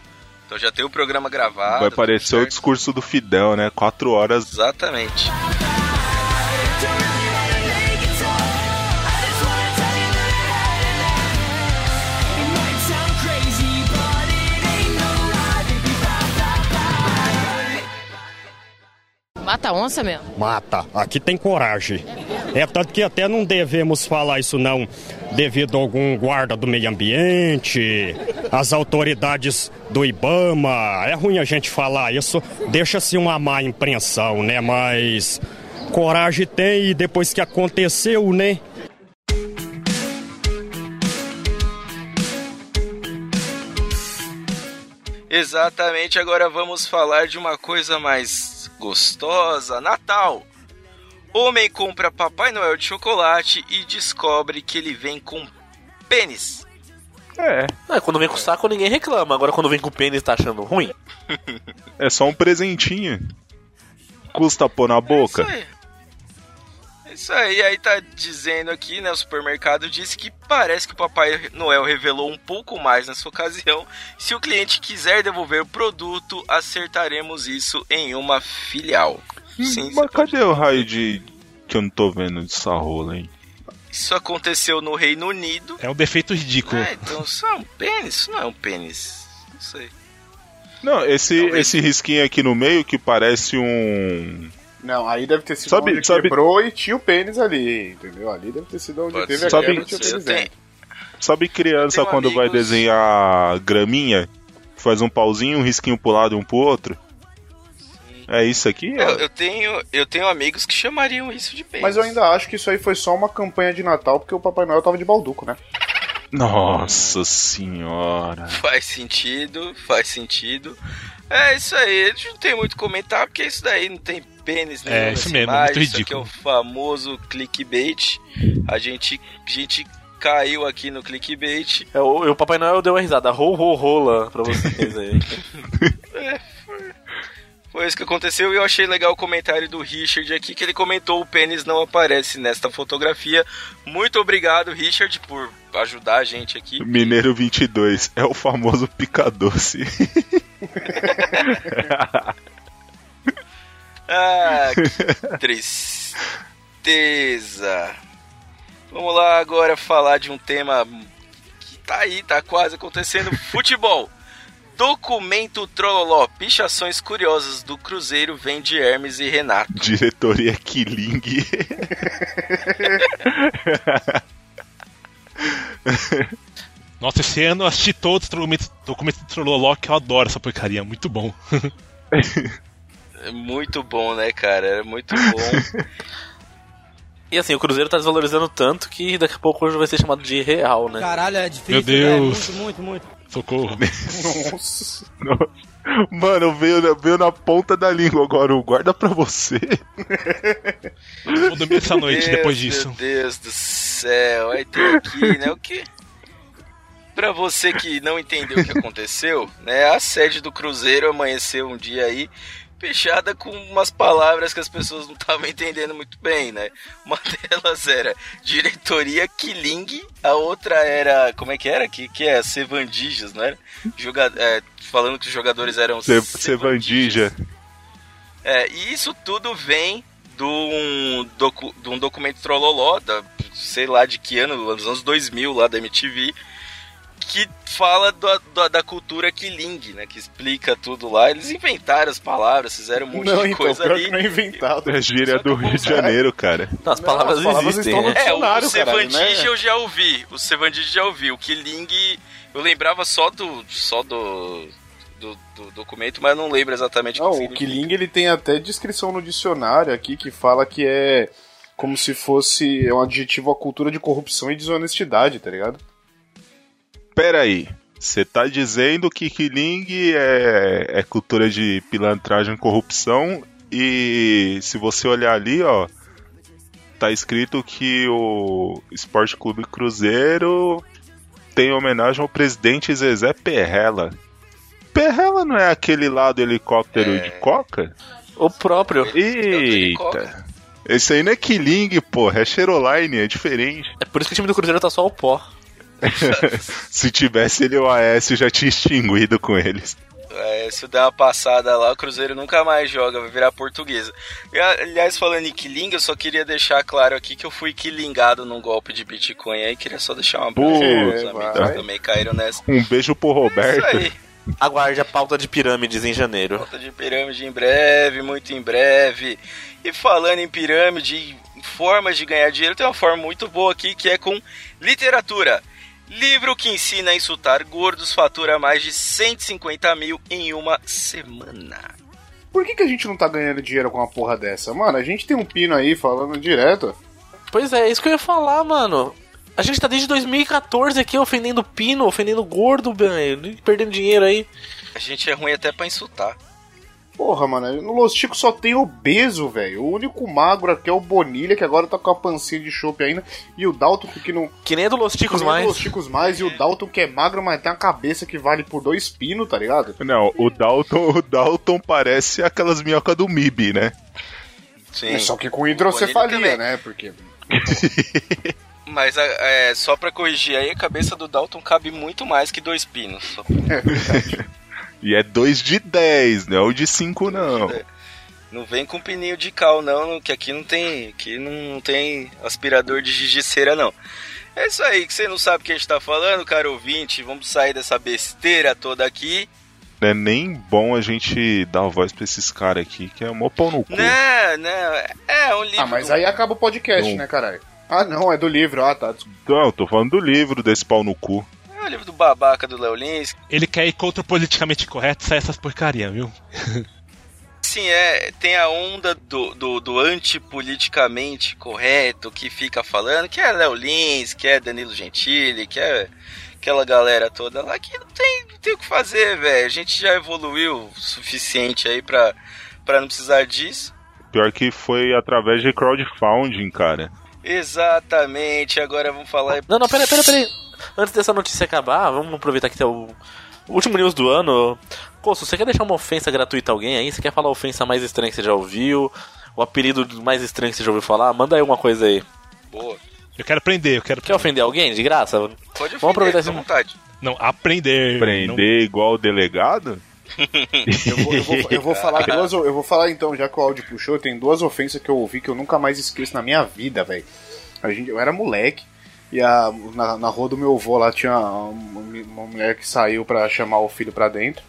Então já tem o programa gravado. vai parecer o discurso do Fidel, né? Quatro horas. Exatamente. Mata onça mesmo. Mata, aqui tem coragem. É tanto que até não devemos falar isso não, devido a algum guarda do meio ambiente, as autoridades do Ibama. É ruim a gente falar isso, deixa-se uma má impressão, né? Mas coragem tem e depois que aconteceu, né? Exatamente, agora vamos falar de uma coisa mais gostosa: Natal. Homem compra Papai Noel de chocolate e descobre que ele vem com pênis. É, Ah, quando vem com saco ninguém reclama. Agora quando vem com pênis tá achando ruim. é só um presentinho. Custa pôr na boca. Isso aí. Isso aí, aí tá dizendo aqui, né? O supermercado disse que parece que o Papai Noel revelou um pouco mais nessa ocasião. Se o cliente quiser devolver o produto, acertaremos isso em uma filial. Sim, você Mas pode- cadê o raio de. que eu não tô vendo dessa rola, hein? Isso aconteceu no Reino Unido. É um defeito ridículo. Ah, então isso é um pênis? Isso não é um pênis. Não sei. Não, esse, Talvez. esse risquinho aqui no meio que parece um. Não, aí deve ter sido Sabe- onde sabe- quebrou e tinha o pênis ali, entendeu? Ali deve ter sido onde Pode teve ser. a Sabe- quebra e tinha o pênis dentro. Criança quando vai amigos- desenhar graminha? Faz um pauzinho, um risquinho pro lado e um pro outro? É isso aqui? Eu, eu tenho, eu tenho amigos que chamariam isso de pênis. Mas eu ainda acho que isso aí foi só uma campanha de Natal porque o Papai Noel tava de balduco, né? Nossa senhora. Faz sentido, faz sentido. É isso aí, a gente não tem muito comentar, porque isso daí não tem pênis nenhum É, isso mesmo, imagem, muito Isso aqui é o ridículo. famoso clickbait. A gente, a gente caiu aqui no clickbait. É, o, o Papai Noel deu uma risada. Ro, ro, rola pra vocês aí. Foi isso que aconteceu e eu achei legal o comentário do Richard aqui, que ele comentou o pênis não aparece nesta fotografia. Muito obrigado, Richard, por ajudar a gente aqui. Mineiro 22 é o famoso pica-doce. Ah, que tristeza. Vamos lá agora falar de um tema que tá aí, tá quase acontecendo: futebol. Documento Trololó, pichações curiosas do Cruzeiro vem de Hermes e Renato. Diretoria Killing. Nossa, esse ano eu assisti todos os documentos, do Trololó, que eu adoro essa porcaria, muito bom. É muito bom, né, cara? É muito bom. E assim, o Cruzeiro tá desvalorizando tanto que daqui a pouco hoje vai ser chamado de real, né? Caralho, é difícil, Meu Deus. velho. Muito, muito, muito. Socorro. Nossa. Mano, veio, veio na ponta da língua agora. o Guarda pra você. Eu vou dormir essa noite Deus, depois disso. Meu Deus do céu, aí tem aqui, né? O que? Pra você que não entendeu o que aconteceu, né? A sede do Cruzeiro amanheceu um dia aí fechada com umas palavras que as pessoas não estavam entendendo muito bem, né? Uma delas era diretoria Killing, a outra era. Como é que era? Que, que é? Sevandijas, não era? Joga, é, falando que os jogadores eram. Se- Sevandija. É, e isso tudo vem de um, docu, de um documento trololó, da, sei lá de que ano, dos anos 2000, lá da MTV, que fala da, da, da cultura Killing, né? Que explica tudo lá. Eles inventaram as palavras, fizeram um monte Não, de então, coisa ali. que não é inventado. É gíria do que Rio de Janeiro, cara. Não, as Não, palavras as palavras existem. estão no- né? É, o, o Sevandija né? eu já ouvi. O Sevandija já ouvi. O Killing eu lembrava só do. só do. do, do documento, mas eu não lembro exatamente Não, que o significa. Killing ele tem até descrição no dicionário aqui que fala que é como se fosse um adjetivo à cultura de corrupção e desonestidade, tá ligado? Pera aí. Você tá dizendo que Killing é, é cultura de pilantragem e corrupção e se você olhar ali, ó, tá escrito que o Esporte Clube Cruzeiro tem homenagem ao presidente Zezé Perrella. Perrella não é aquele lá do helicóptero É. de coca? O próprio. coca. Eita. Esse aí não é Killing, porra, é Cheroline, é diferente. É por isso que o time do Cruzeiro tá só o pó. Se tivesse ele o Aécio, já tinha extinguido com eles. É, se der uma passada lá, o Cruzeiro nunca mais joga, vai virar portuguesa. E, aliás, falando em Killing, eu só queria deixar claro aqui que eu fui killingado num golpe de Bitcoin aí. Queria só deixar uma amigos vai. também caíram nessa. Um beijo pro É Roberto. isso aí. Aguarde a pauta de pirâmides em janeiro. Volta de pirâmide em breve, muito em breve. E falando em pirâmide, em formas de ganhar dinheiro, tem uma forma muito boa aqui que é com literatura. Livro que ensina a insultar gordos fatura mais de 150 mil em uma semana. Por que, que a gente não tá ganhando dinheiro com uma porra dessa? Mano, a gente tem um pino aí falando direto. Pois é, isso que eu ia falar, mano. A gente tá desde 2014 aqui ofendendo pino, ofendendo gordo, velho. Perdendo dinheiro aí. A gente é ruim até pra insultar. Porra, mano, no Los Ticos só tem obeso, velho. O único magro aqui é o Bonilha, que agora tá com a pancinha de chope ainda. E o Dalton, que não. Que nem é do Los Ticos que nem é mais. do Los Ticos mais. E o Dalton, que é magro, mas tem uma cabeça que vale por dois pinos, tá ligado? Não, o Dalton, o Dalton parece aquelas minhocas do MIB, né? Sim. Só que com hidrocefalia, né? Porque. Mas é, só pra corrigir aí, a cabeça do Dalton cabe muito mais que dois pinos. Só E é 2 de 10, não é o de 5 não. Não vem com pininho de cal, não, que aqui não tem. Aqui não tem aspirador de gigiceira, não. É isso aí, que você não sabe o que a gente tá falando, cara ouvinte. Vamos sair dessa besteira toda aqui. Não é nem bom a gente dar voz pra esses caras aqui, que é mó pau no cu. Não, não. É um livro. Ah, mas aí acaba o podcast, Não. né, caralho? Ah, não, é do livro. Ah, tá. Não, eu tô falando do livro desse pau no cu. Livro do babaca do Léo Lins. Ele quer ir contra o politicamente correto, sai essas porcaria, viu? Sim, é. Tem a onda do, do, do antipoliticamente correto que fica falando, que é Léo Lins, que é Danilo Gentili, que é aquela galera toda lá que não tem, não tem o que fazer, velho. A gente já evoluiu o suficiente aí pra, pra não precisar disso. Pior que foi através de crowdfunding, cara. Exatamente, agora vamos falar. Não, não, peraí, peraí, peraí. Antes dessa notícia acabar, vamos aproveitar que tem o o último news do ano. Coço, você quer deixar uma ofensa gratuita a alguém aí? Você quer falar a ofensa mais estranha que você já ouviu? O apelido mais estranho que você já ouviu falar? Manda aí alguma coisa aí. Boa. Eu quero aprender, eu quero Quer ofender alguém? De graça? Pode ofender, Vamos aproveitar esse- vontade. Não, aprender. Prender igual o delegado? Eu vou, eu vou- eu vou falar duas. Eu vou falar então, já que o áudio puxou, tem duas ofensas que eu ouvi que eu nunca mais esqueço na minha vida, velho. A gente, eu era moleque. E a, na, na rua do meu avô lá tinha uma, uma mulher que saiu pra chamar o filho pra dentro.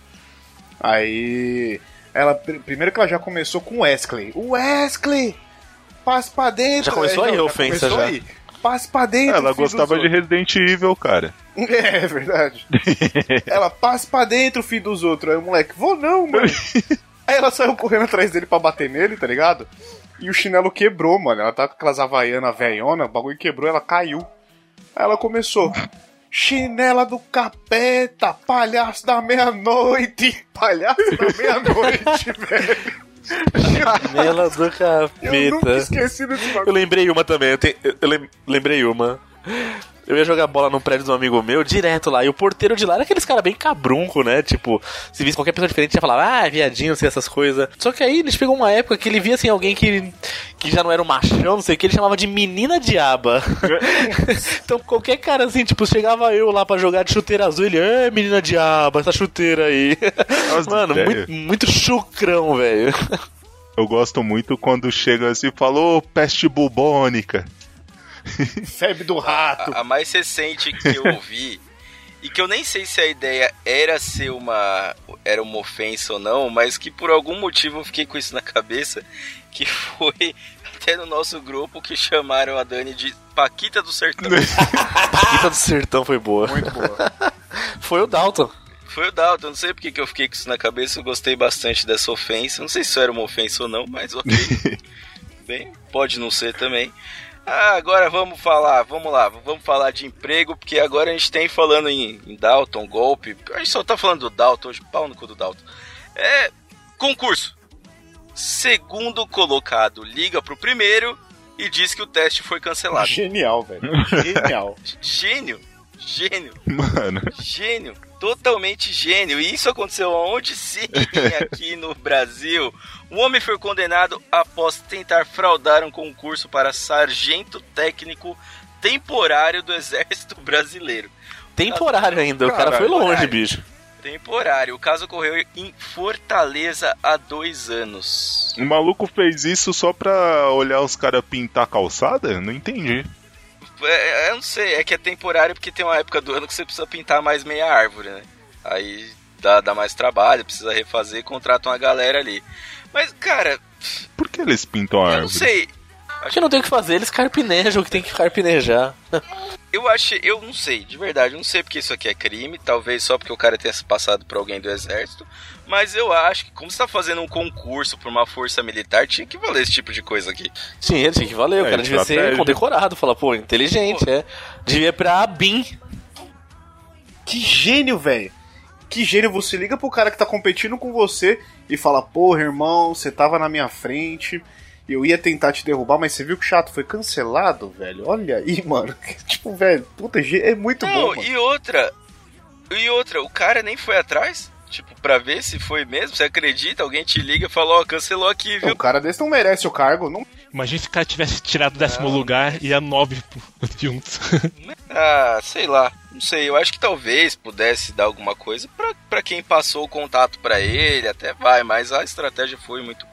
Aí. Ela. pr- Primeiro que ela já começou com o Wesley. O Wesley! Passe pra dentro! Já começou É, aí a ofensa, começou já. aí. Passe pra dentro! Ela gostava de Resident Evil, cara. é, é verdade. ela passe pra dentro, filho dos outros. Aí o moleque, vou não, mano. Aí ela saiu correndo atrás dele pra bater nele, tá ligado? E o chinelo quebrou, mano. Ela tá com aquelas havaianas velhona, o bagulho quebrou, ela caiu. Aí ela começou. Chinela do capeta, palhaço da meia-noite. Palhaço da meia-noite, velho. Nela do Eu nunca capeta. esqueci desse Eu bagulho. lembrei uma também, eu, te- eu- eu lem- lembrei uma. Eu ia jogar bola no prédio de um amigo meu, direto lá. E o porteiro de lá era aqueles caras bem cabrunco, né? Tipo, se visse qualquer pessoa diferente, ia falar, ah, viadinho, sei essas coisas. Só que aí eles pegou uma época que ele via assim, alguém que, que já não era um machão, não sei o que, ele chamava de menina diaba. então qualquer cara assim, tipo, chegava eu lá pra jogar de chuteira azul, ele, é menina diaba, essa chuteira aí. As Mano, muito, muito chucrão, velho. Eu gosto muito quando chega assim e fala, ô, peste bubônica. Febre do rato. A, a mais recente que eu ouvi, e que eu nem sei se a ideia era ser uma. era uma ofensa ou não, mas que por algum motivo eu fiquei com isso na cabeça, que foi até no nosso grupo que chamaram a Dani de Paquita do Sertão. Paquita do Sertão foi boa. Muito boa. Foi o Dalton. Foi o Dalton, não sei porque que eu fiquei com isso na cabeça, eu gostei bastante dessa ofensa. Não sei se isso era uma ofensa ou não, mas ok. Bem, pode não ser também. Ah, agora vamos falar, vamos lá, vamos falar de emprego, porque agora a gente tem falando em, em Dalton, golpe. A gente só tá falando do Dalton hoje, pau no cu do Dalton. É. Concurso. Segundo colocado liga pro primeiro e diz que o teste foi cancelado. Genial, velho. Genial. Gênio, gênio. Mano, Gênio, totalmente gênio. E isso aconteceu aonde sim, aqui no Brasil. Um homem foi condenado após tentar fraudar um concurso para sargento técnico temporário do Exército Brasileiro. Temporário ainda, o cara Cara, foi longe, temporário. bicho. Temporário. O caso ocorreu em Fortaleza há dois anos. o maluco fez isso só pra olhar os caras pintar a calçada? Não entendi. É, eu não sei, é que é temporário porque tem uma época do ano que você precisa pintar mais meia árvore, né? Aí dá, dá mais trabalho, precisa refazer, contrata uma galera ali. Mas, cara, Por que eles pintam a eu não árvore? sei. Acho que não tem o que fazer, eles carpinejam o que tem que carpinejar. Eu achei, eu não sei, de verdade, eu não sei porque isso aqui é crime, talvez só porque o cara tenha se passado por alguém do exército, mas eu acho que como você tá fazendo um concurso pra uma força militar, tinha que valer esse tipo de coisa aqui. Sim, ele tinha que valer, o É, cara devia ser condecorado. Falar, pô, inteligente, é. Devia ir pra BIM. Que gênio, velho. Que gênio. Você liga pro cara que tá competindo com você e fala: Porra, irmão, você tava na minha frente. Eu ia tentar te derrubar, mas você viu que chato foi cancelado, velho. Olha aí, mano. tipo, velho, puta, é muito bom. Não, Mano. e outra, e outra, o cara nem foi atrás, tipo, pra ver se foi mesmo, você acredita, alguém te liga e fala, ó, cancelou aqui, viu? Um cara desse não merece o cargo. Não... Imagina se o cara tivesse tirado o décimo lugar e a nove juntos. Ah, sei lá, não sei, eu acho que talvez pudesse dar alguma coisa pra, pra quem passou o contato pra ele, até vai, mas a estratégia foi muito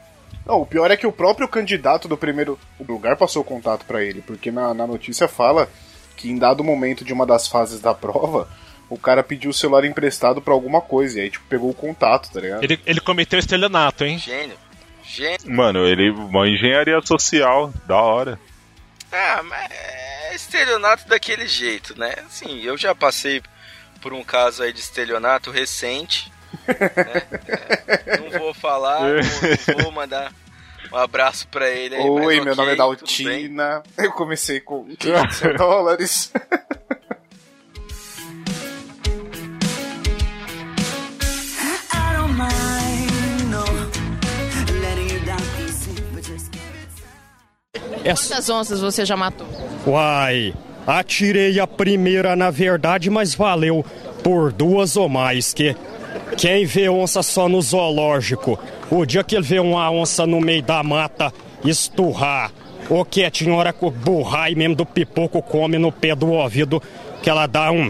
Não, o pior é que o próprio candidato do primeiro lugar passou o contato pra ele, porque na, na notícia fala que em dado momento de uma das fases da prova, o cara pediu o celular emprestado pra alguma coisa, e aí, tipo, pegou o contato, tá ligado? ele, ele cometeu estelionato, hein? gênio. Gênio. Mano, ele. Uma engenharia social, da hora. Ah, mas é estelionato daquele jeito, né? Assim, eu já passei por um caso aí de estelionato recente. né? É, não vou falar, não, não vou mandar um abraço pra ele aí. Oi, mas meu ok, nome é. Daltina. Eu comecei com 500 dólares. Quantas onças você já matou? Uai, atirei a primeira na verdade, mas valeu por duas ou mais, que quem vê onça só no zoológico, o dia que ele vê uma onça no meio da mata esturrar, ou que hora que o burrai mesmo do pipoco come no pé do ouvido, que ela dá um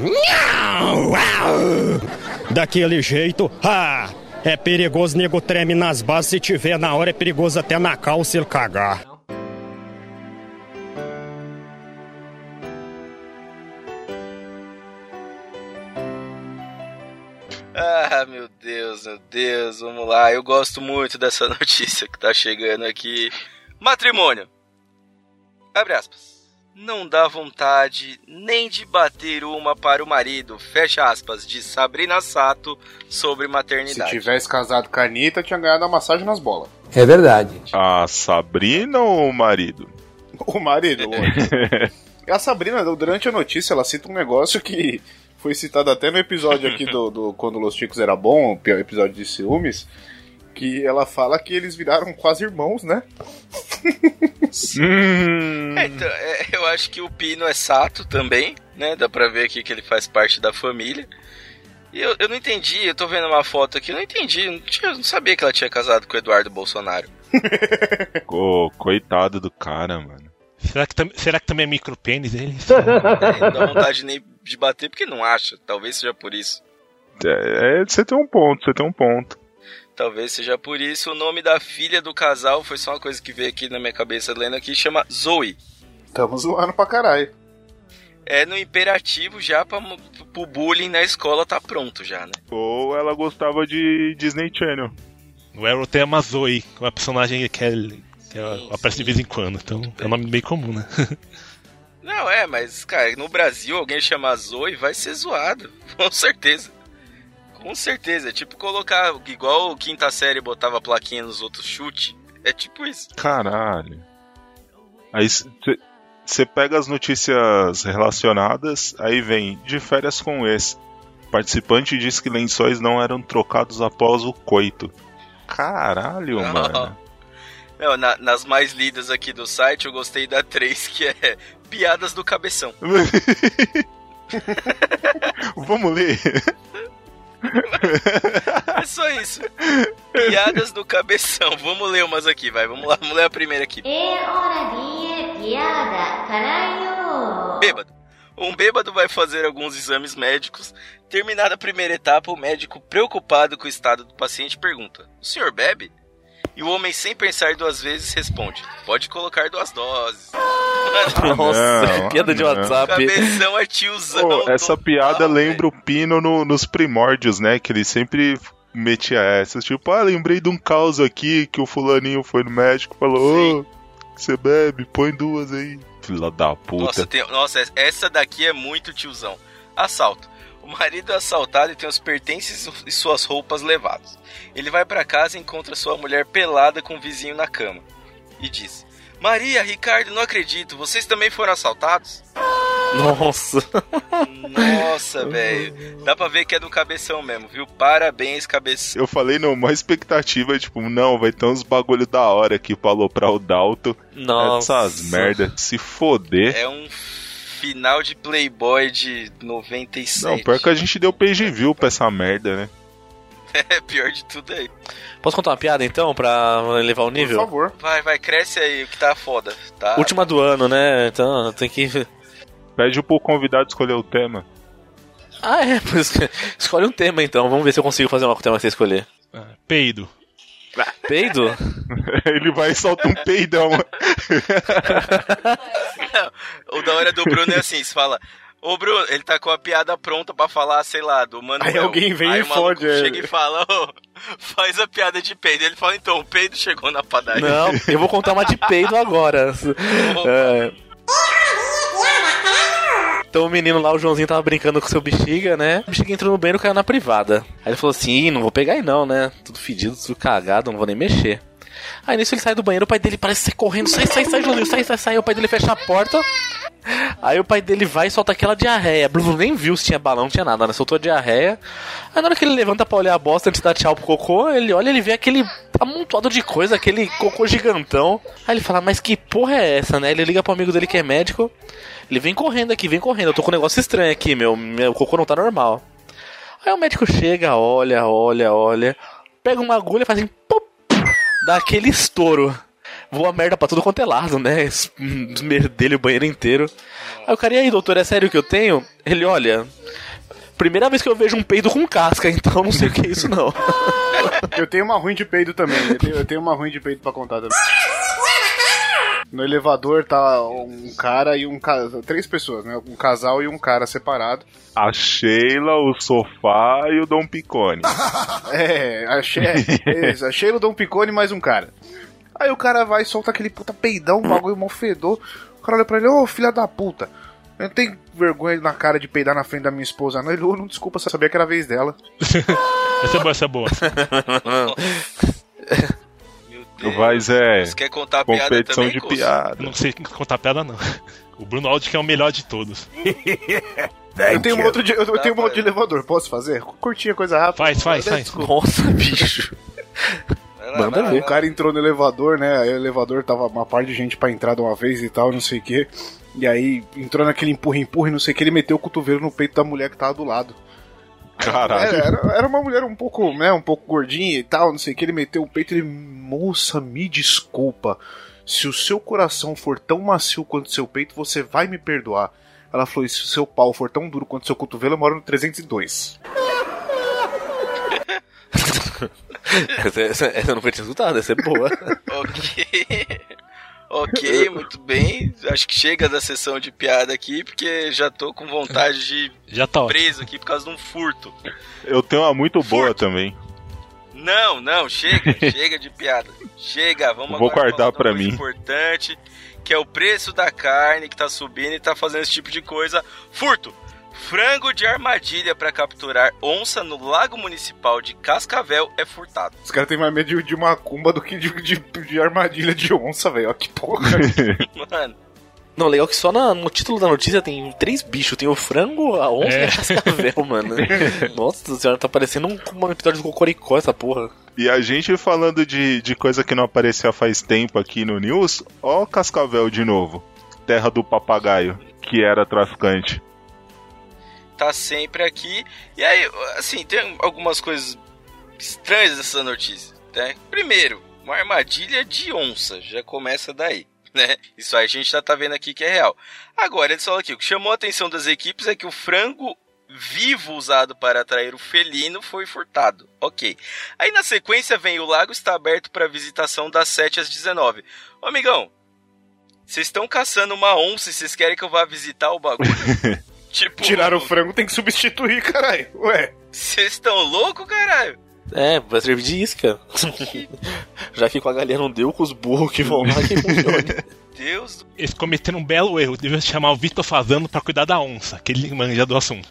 daquele jeito, ah, é perigoso, nego treme nas bases, se tiver na hora é perigoso até na calça ele cagar. Deus, meu Deus, vamos lá. Eu gosto muito dessa notícia que tá chegando aqui. Matrimônio. Abre aspas. Não dá vontade nem de bater uma para o marido. Fecha aspas, de Sabrina Sato sobre Se maternidade. tivesse casado com a Anitta, tinha ganhado a massagem nas bolas. É verdade. A Sabrina ou o marido? O marido, lógico. A Sabrina, durante a notícia, ela cita um negócio que foi citado até no episódio aqui do, do Quando Los Chicos Era Bom, o pior episódio de ciúmes, que ela fala que eles viraram quase irmãos, né? Hum, É, então, é, eu acho que o Pino é Sato também, né? Dá pra ver aqui que ele faz parte da família. E eu, eu não entendi, eu tô vendo uma foto aqui, eu não entendi, eu não, tinha- eu não sabia que ela tinha casado com o Eduardo Bolsonaro. Coitado do cara, mano. Será que, será que também é micropênis ele? É, não dá vontade nem de bater porque não acha, talvez seja por isso. É, é, você tem um ponto, você tem um ponto. Talvez seja por isso. O nome da filha do casal foi só uma coisa que veio aqui na minha cabeça lendo aqui, chama Zoe. Tamo zoando pra caralho. É no imperativo já pra, pro bullying na escola tá pronto já, né? Ou ela gostava de Disney Channel. No Arrow tem a Mazoe, uma personagem que, é, que é- Sim, aparece de vez em quando. Então é um nome bem comum, né? Não, é, mas, cara, no Brasil alguém chamar Zoe vai ser zoado. Com certeza. Com certeza. É tipo colocar, igual o quinta série botava plaquinha nos outros chute. É tipo isso. Caralho. Aí você pega as notícias relacionadas, aí vem de férias com esse. Participante diz que lençóis não eram trocados após o coito. Caralho, Não. mano. Não, na- nas mais lidas aqui do site, eu gostei da 3, que é Piadas do Cabeção. Vamos ler. É só isso. Piadas do Cabeção. Vamos ler umas aqui, vai. Vamos lá, vamos ler a primeira aqui. É hora de piada, caralho! Bêbado. Um bêbado vai fazer alguns exames médicos. Terminada a primeira etapa, o médico, preocupado com o estado do paciente, pergunta: O senhor bebe? E o homem, sem pensar duas vezes, responde: Pode colocar duas doses. Nossa, Não, piada de não. WhatsApp. Cabeção é tiozão. Pô, essa total, piada lembra o Pino no- nos primórdios, né? Que ele sempre metia essas. Tipo, ah, lembrei de um caos aqui que o fulaninho foi no médico e falou: Ô, você bebe, põe duas aí. Filha da puta. Nossa, tem- nossa, essa daqui é muito tiozão. Assalto. O marido é assaltado e tem os pertences e suas roupas levados. Ele vai pra casa e encontra sua mulher pelada com o vizinho na cama. E diz: Maria, Ricardo, não acredito, vocês também foram assaltados? Nossa. Nossa, velho. Dá pra ver que é do cabeção mesmo, viu? Parabéns, cabeção. Eu falei, não, uma expectativa, tipo, não, vai ter uns bagulho da hora aqui pra aloprar o Dalton. Nossa. Essas merda, se foder. É um final de Playboy de 97. Não, pior que a gente deu page view pra essa merda, né? É pior de tudo aí. Posso contar uma piada então, pra elevar o Por nível? favor. Vai, vai, cresce aí, o que tá foda. Tá? Última do ano, né? Então tem que. Pede pro convidado escolher o tema. Ah, é, por escolhe um tema então. Vamos ver se eu consigo fazer uma tema que você escolher. Ah, Peido. Peido? Ele vai e solta um peidão. O da hora do Bruno é assim, você fala. Ô Bruno, ele tá com a piada pronta pra falar, sei lá, do Manuel. Aí alguém vem Aí e fode ele. chega e fala, ô, faz a piada de peido. Ele fala, então, o peido chegou na padaria. Não, eu vou contar uma de peido agora. É. Então o menino lá, o Joãozinho, tava brincando com seu bexiga, né? O bexiga entrou no banheiro e caiu na privada. Aí ele falou assim: Ih, não vou pegar aí não, né? Tudo fedido, tudo cagado, não vou nem mexer. Aí nisso ele sai do banheiro, o pai dele parece ser correndo, sai, sai, sai, Joãozinho, sai, sai, sai. O pai dele fecha a porta. Aí o pai dele vai e solta aquela diarreia. Bruno nem viu se tinha balão, não tinha nada, né? Soltou a diarreia. Aí na hora que ele levanta pra olhar a bosta antes de dar tchau pro cocô, ele olha ele vê aquele amontoado de coisa, aquele cocô gigantão. Aí ele fala, mas que porra é essa, né? Ele liga pro amigo dele que é médico. Ele vem correndo aqui, vem correndo. Eu tô com um negócio estranho aqui, meu. Meu cocô não tá normal. Aí o médico chega, olha, olha, olha. Pega uma agulha e faz assim, pop, dá aquele estouro. Voa merda pra tudo quanto é lado, né? Esmerdelha o banheiro inteiro. Aí o cara, e aí, doutor, é sério que eu tenho? Ele, olha. Primeira vez que eu vejo um peido com casca, então não sei o que é isso não. Eu tenho uma ruim de peido também. Eu tenho, eu tenho uma ruim de peido pra contar também. No elevador tá um cara e um casal. Três pessoas, né? Um casal e um cara separado. A Sheila, o sofá e o Dom Picone. É, achei. É, achei o Dom Picone mais um cara. Aí o cara vai e solta aquele puta peidão, um bagulho mó fedor. O cara olha pra ele, ô filha da puta. Eu não tenho vergonha na cara de peidar na frente da minha esposa, não. Ele, ô, não desculpa, só sabia que era a vez dela. Essa é boa, essa é boa. Deus. Mas é. Você quer contar a piada Competição também, de piada. Eu não sei contar piada, não. O Bruno Aldi que é o melhor de todos. eu tenho um outro de, eu, Tá, tenho um outro de elevador, posso fazer? Curtinha, coisa rápida. Faz, faz, faz. segundos. Nossa, bicho. Manda ver. O cara entrou no elevador, né? Aí o elevador tava uma par de gente pra entrar de uma vez e tal, não sei o quê. E aí entrou naquele empurra-empurra e não sei o que, ele meteu o cotovelo no peito da mulher que tava do lado. Caralho. Era, era, era uma mulher um pouco, né, um pouco gordinha e tal, não sei o que, ele meteu o peito e ele, moça, me desculpa. Se o seu coração for tão macio quanto o seu peito, você vai me perdoar. Ela falou, e se o seu pau for tão duro quanto o seu cotovelo, eu moro no 302. essa, essa, essa não foi escutado, essa é boa. Ok. Ok, muito bem. Acho que chega da sessão de piada aqui, porque já tô com vontade de Já tá preso aqui por causa de um furto. Eu tenho uma muito boa também. Não, não, chega, chega de piada. Chega, vamos Vou guardar coisa mim. importante, que é o preço da carne que tá subindo e tá fazendo esse tipo de coisa. Furto. Frango de armadilha para capturar onça no Lago Municipal de Cascavel é furtado. Os caras têm mais medo de, de macumba do que de, de, de armadilha de onça, velho. Ó, que porra. Mano, Não, legal que só na- no título da notícia tem três bichos. Tem o frango, a onça e É. a cascavel, mano. Nossa senhora, tá parecendo um, um episódio do Cocoricó essa porra. E a gente falando de, de coisa que não aparecia faz tempo aqui no News, ó Cascavel de novo. Terra do papagaio, que era traficante. Tá sempre aqui. E aí, assim, tem algumas coisas estranhas dessa notícia, né? Primeiro, uma armadilha de onça, já começa daí, né? Isso aí a gente já tá vendo aqui que é real. Agora, eles falam aqui, o que chamou a atenção das equipes é que o frango vivo usado para atrair o felino foi furtado. Ok. Aí na sequência vem o lago está aberto para visitação das 7 às 19. Ô amigão, vocês estão caçando uma onça e vocês querem que eu vá visitar o bagulho? tipo, Tiraram o frango, tem que substituir, caralho. Ué. Vocês estão loucos, caralho? É, vai servir de isca. Já que com a galinha não deu, com os burros que vão lá que funcione. Deus do... Eles cometeram um belo erro. Deviam chamar o Vitor Fazano pra cuidar da onça, que ele manja do assunto.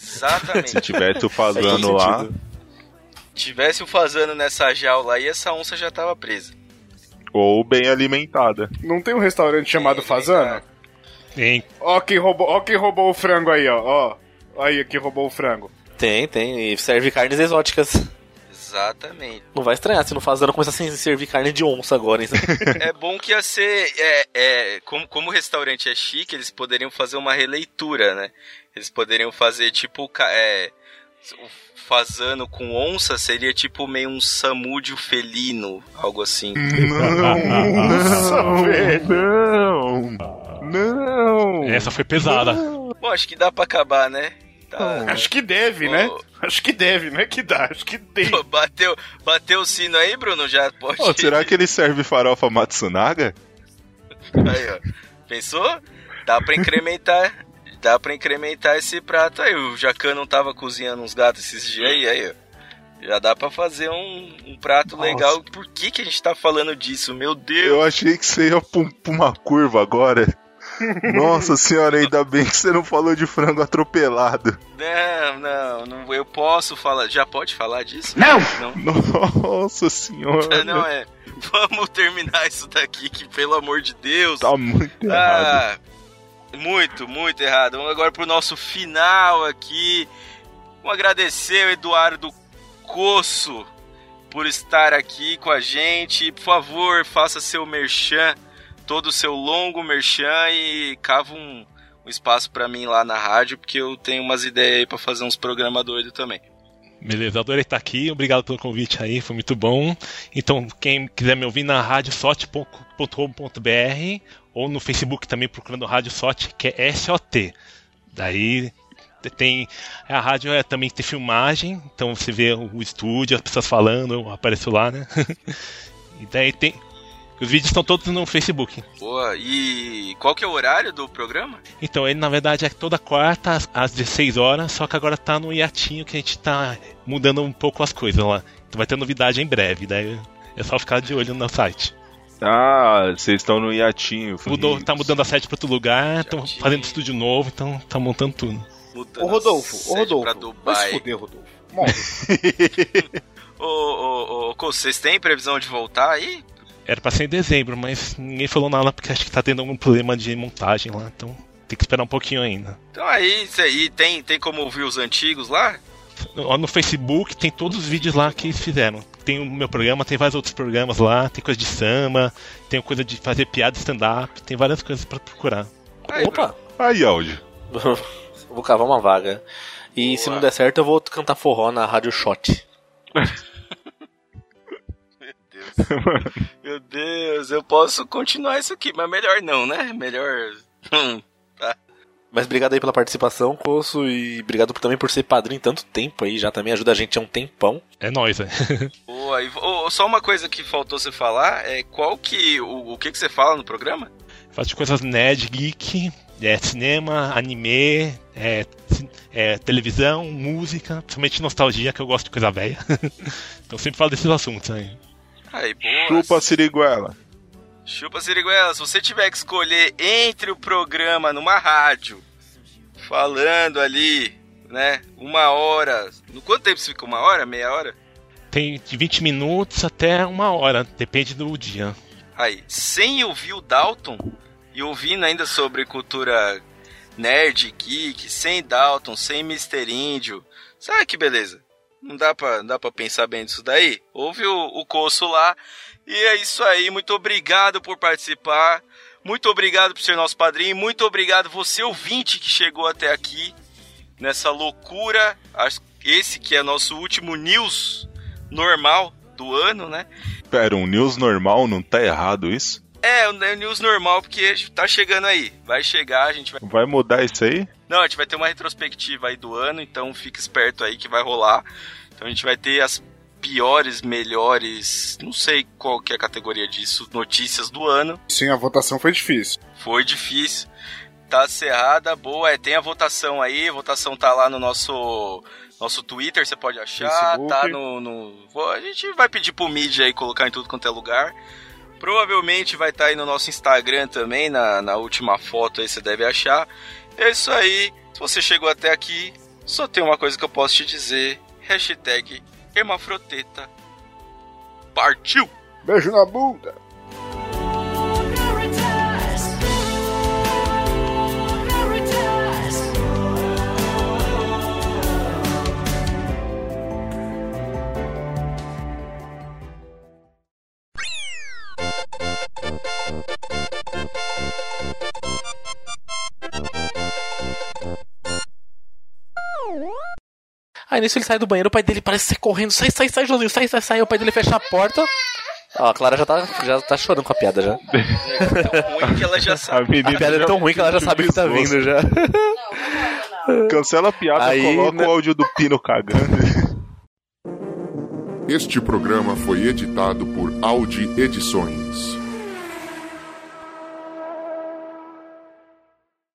Exatamente. Se tivesse o Faz todo fazano lá. Tivesse o fazano nessa jaula aí, essa onça já tava presa. Ou bem alimentada. Não tem um restaurante chamado Fazano? Tem. Ó quem roubou, ó quem roubou o frango aí, ó. Ó. Aí quem roubou o frango. Tem, tem. E serve carnes exóticas. Exatamente. Não vai estranhar se não fazendo começar a servir carne de onça agora, hein? É bom que ia ser. É, é, como, como o restaurante é chique, eles poderiam fazer uma releitura, né? Eles poderiam fazer tipo. É, o fazano com onça seria tipo meio um samúdio felino, algo assim. Nossa, velho. Não! Não! Essa foi pesada. Bom, acho que dá pra acabar, né? Tá. Acho que deve, né? Acho que deve, não é que dá, acho que tem. Pô, bateu, bateu o sino aí, Bruno? Já pode. Será que ele serve farofa Matsunaga? Aí, ó. Pensou? Dá pra incrementar. Dá pra incrementar esse prato aí. O Jacan não tava cozinhando uns gatos esses dias aí, aí, ó. Já dá pra fazer um, um prato Nossa. legal. Por que, que a gente tá falando disso? Meu Deus! Eu achei que você ia pra uma curva agora. Nossa senhora, ainda bem que você não falou de frango atropelado. Não, não, não, eu posso falar. Já pode falar disso? Não! Não, Nossa senhora. não é. Vamos terminar isso daqui, que pelo amor de Deus. Tá muito errado. Ah, muito, muito errado. Vamos agora pro nosso final aqui. Vamos agradecer o Eduardo Coço por estar aqui com a gente. Por favor, faça seu merchan, todo o seu longo merchan e cava um, um espaço pra mim lá na rádio, porque eu tenho umas ideias aí pra fazer uns programas doidos também. Beleza, adorei estar aqui. Obrigado pelo convite aí, foi muito bom. Então, quem quiser me ouvir na radiosot.com.br ou no Facebook também procurando Rádio Sot, que é SOT. Daí tem a rádio é, também tem filmagem, então você vê o estúdio, as pessoas falando, eu apareço lá, né? e daí tem os vídeos estão todos no Facebook. Boa, e qual que é o horário do programa? Então, ele na verdade é toda quarta às- às 16 horas, só que agora tá no hiatinho que a gente tá mudando um pouco as coisas lá. Então vai ter novidade em breve, daí é só ficar de olho no site. Ah, vocês estão no iatinho. Mudou, tá mudando a site pra outro lugar, estão Hiatinho. fazendo estúdio novo, então tá montando tudo. Mudando Ô Rodolfo, ô sede Rodolfo. Pra Vai Dubai. se fuder, Rodolfo. Morre. Ô, ô, ô, vocês têm previsão de voltar aí? Era pra ser em dezembro, mas ninguém falou nada porque acho que tá tendo algum problema de montagem lá, então tem que esperar um pouquinho ainda. Então aí, isso aí tem, tem como ouvir os antigos lá? No, no Facebook tem todos os vídeos lá que eles fizeram. tem o meu programa, tem vários outros programas lá, tem coisa de samba, tem coisa de fazer piada stand-up, tem várias coisas pra procurar. Aí, Opa! Aí, áudio. vou cavar uma vaga. E se Boa. não der certo, eu vou cantar forró na Rádio Shot. Meu Deus, eu posso continuar isso aqui, mas melhor não, né? Melhor. Hum, Mas obrigado aí pela participação, Coço, e obrigado por- também por ser padrinho tanto tempo aí, já também ajuda a gente há um tempão. É nóis, né? Boa, e, ô, só uma coisa que faltou você falar é qual que. O, o que, que você fala no programa? Faço de coisas nerd, geek, é, cinema, anime, é, é, televisão, música, principalmente nostalgia, que eu gosto de coisa velha. então sempre falo desses assuntos aí. Aí, boa. Chupa a siriguela. Chupa Siriguela, se você tiver que escolher entre o programa numa rádio, falando ali, né, uma hora. No quanto tempo você fica? Uma hora? Meia hora? Tem de 20 minutos até uma hora, depende do dia. Aí, sem ouvir o Dalton e ouvindo ainda sobre cultura nerd, geek, sem Dalton, sem Mr. Índio. Sabe que beleza? Não dá pra, não dá pensar bem disso daí? Ouve o, o Coço lá. E é isso aí. Muito obrigado por participar. Muito obrigado por ser nosso padrinho. Muito obrigado você ouvinte que chegou até aqui nessa loucura. Esse que é nosso último news normal do ano, né? Pera, um news normal não tá errado isso? É, o news normal, porque tá chegando aí. Vai chegar, a gente vai. Vai mudar isso aí? Não, a gente vai ter uma retrospectiva aí do ano, então fica esperto aí que vai rolar. Então a gente vai ter as piores, melhores. Não sei qual que é a categoria disso, notícias do ano. Sim, a votação foi difícil. Foi difícil. Tá cerrada, boa. É, tem a votação aí, a votação tá lá no nosso nosso Twitter, você pode achar, Facebook. tá no, no- A gente vai pedir pro mídia aí colocar em tudo quanto é lugar. Provavelmente vai estar aí no nosso Instagram também, na, na última foto aí você deve achar. É isso aí. Se você chegou até aqui, só tem uma coisa que eu posso te dizer. Hashtag. Partiu! Beijo na bunda. Aí nisso ele sai do banheiro, o pai dele parece ser correndo, sai, sai, sai, Joãozinho, sai, sai, sai. O pai dele fecha a porta. Ó, a Clara já tá, já tá chorando com a piada já. É tão ruim que ela já A sabe. menina A piada é tão ruim que ela já sabe que tá vindo já. Cancela a piada, Aí, coloca né? o áudio do Pino cagando. Este programa foi editado por Audi Edições.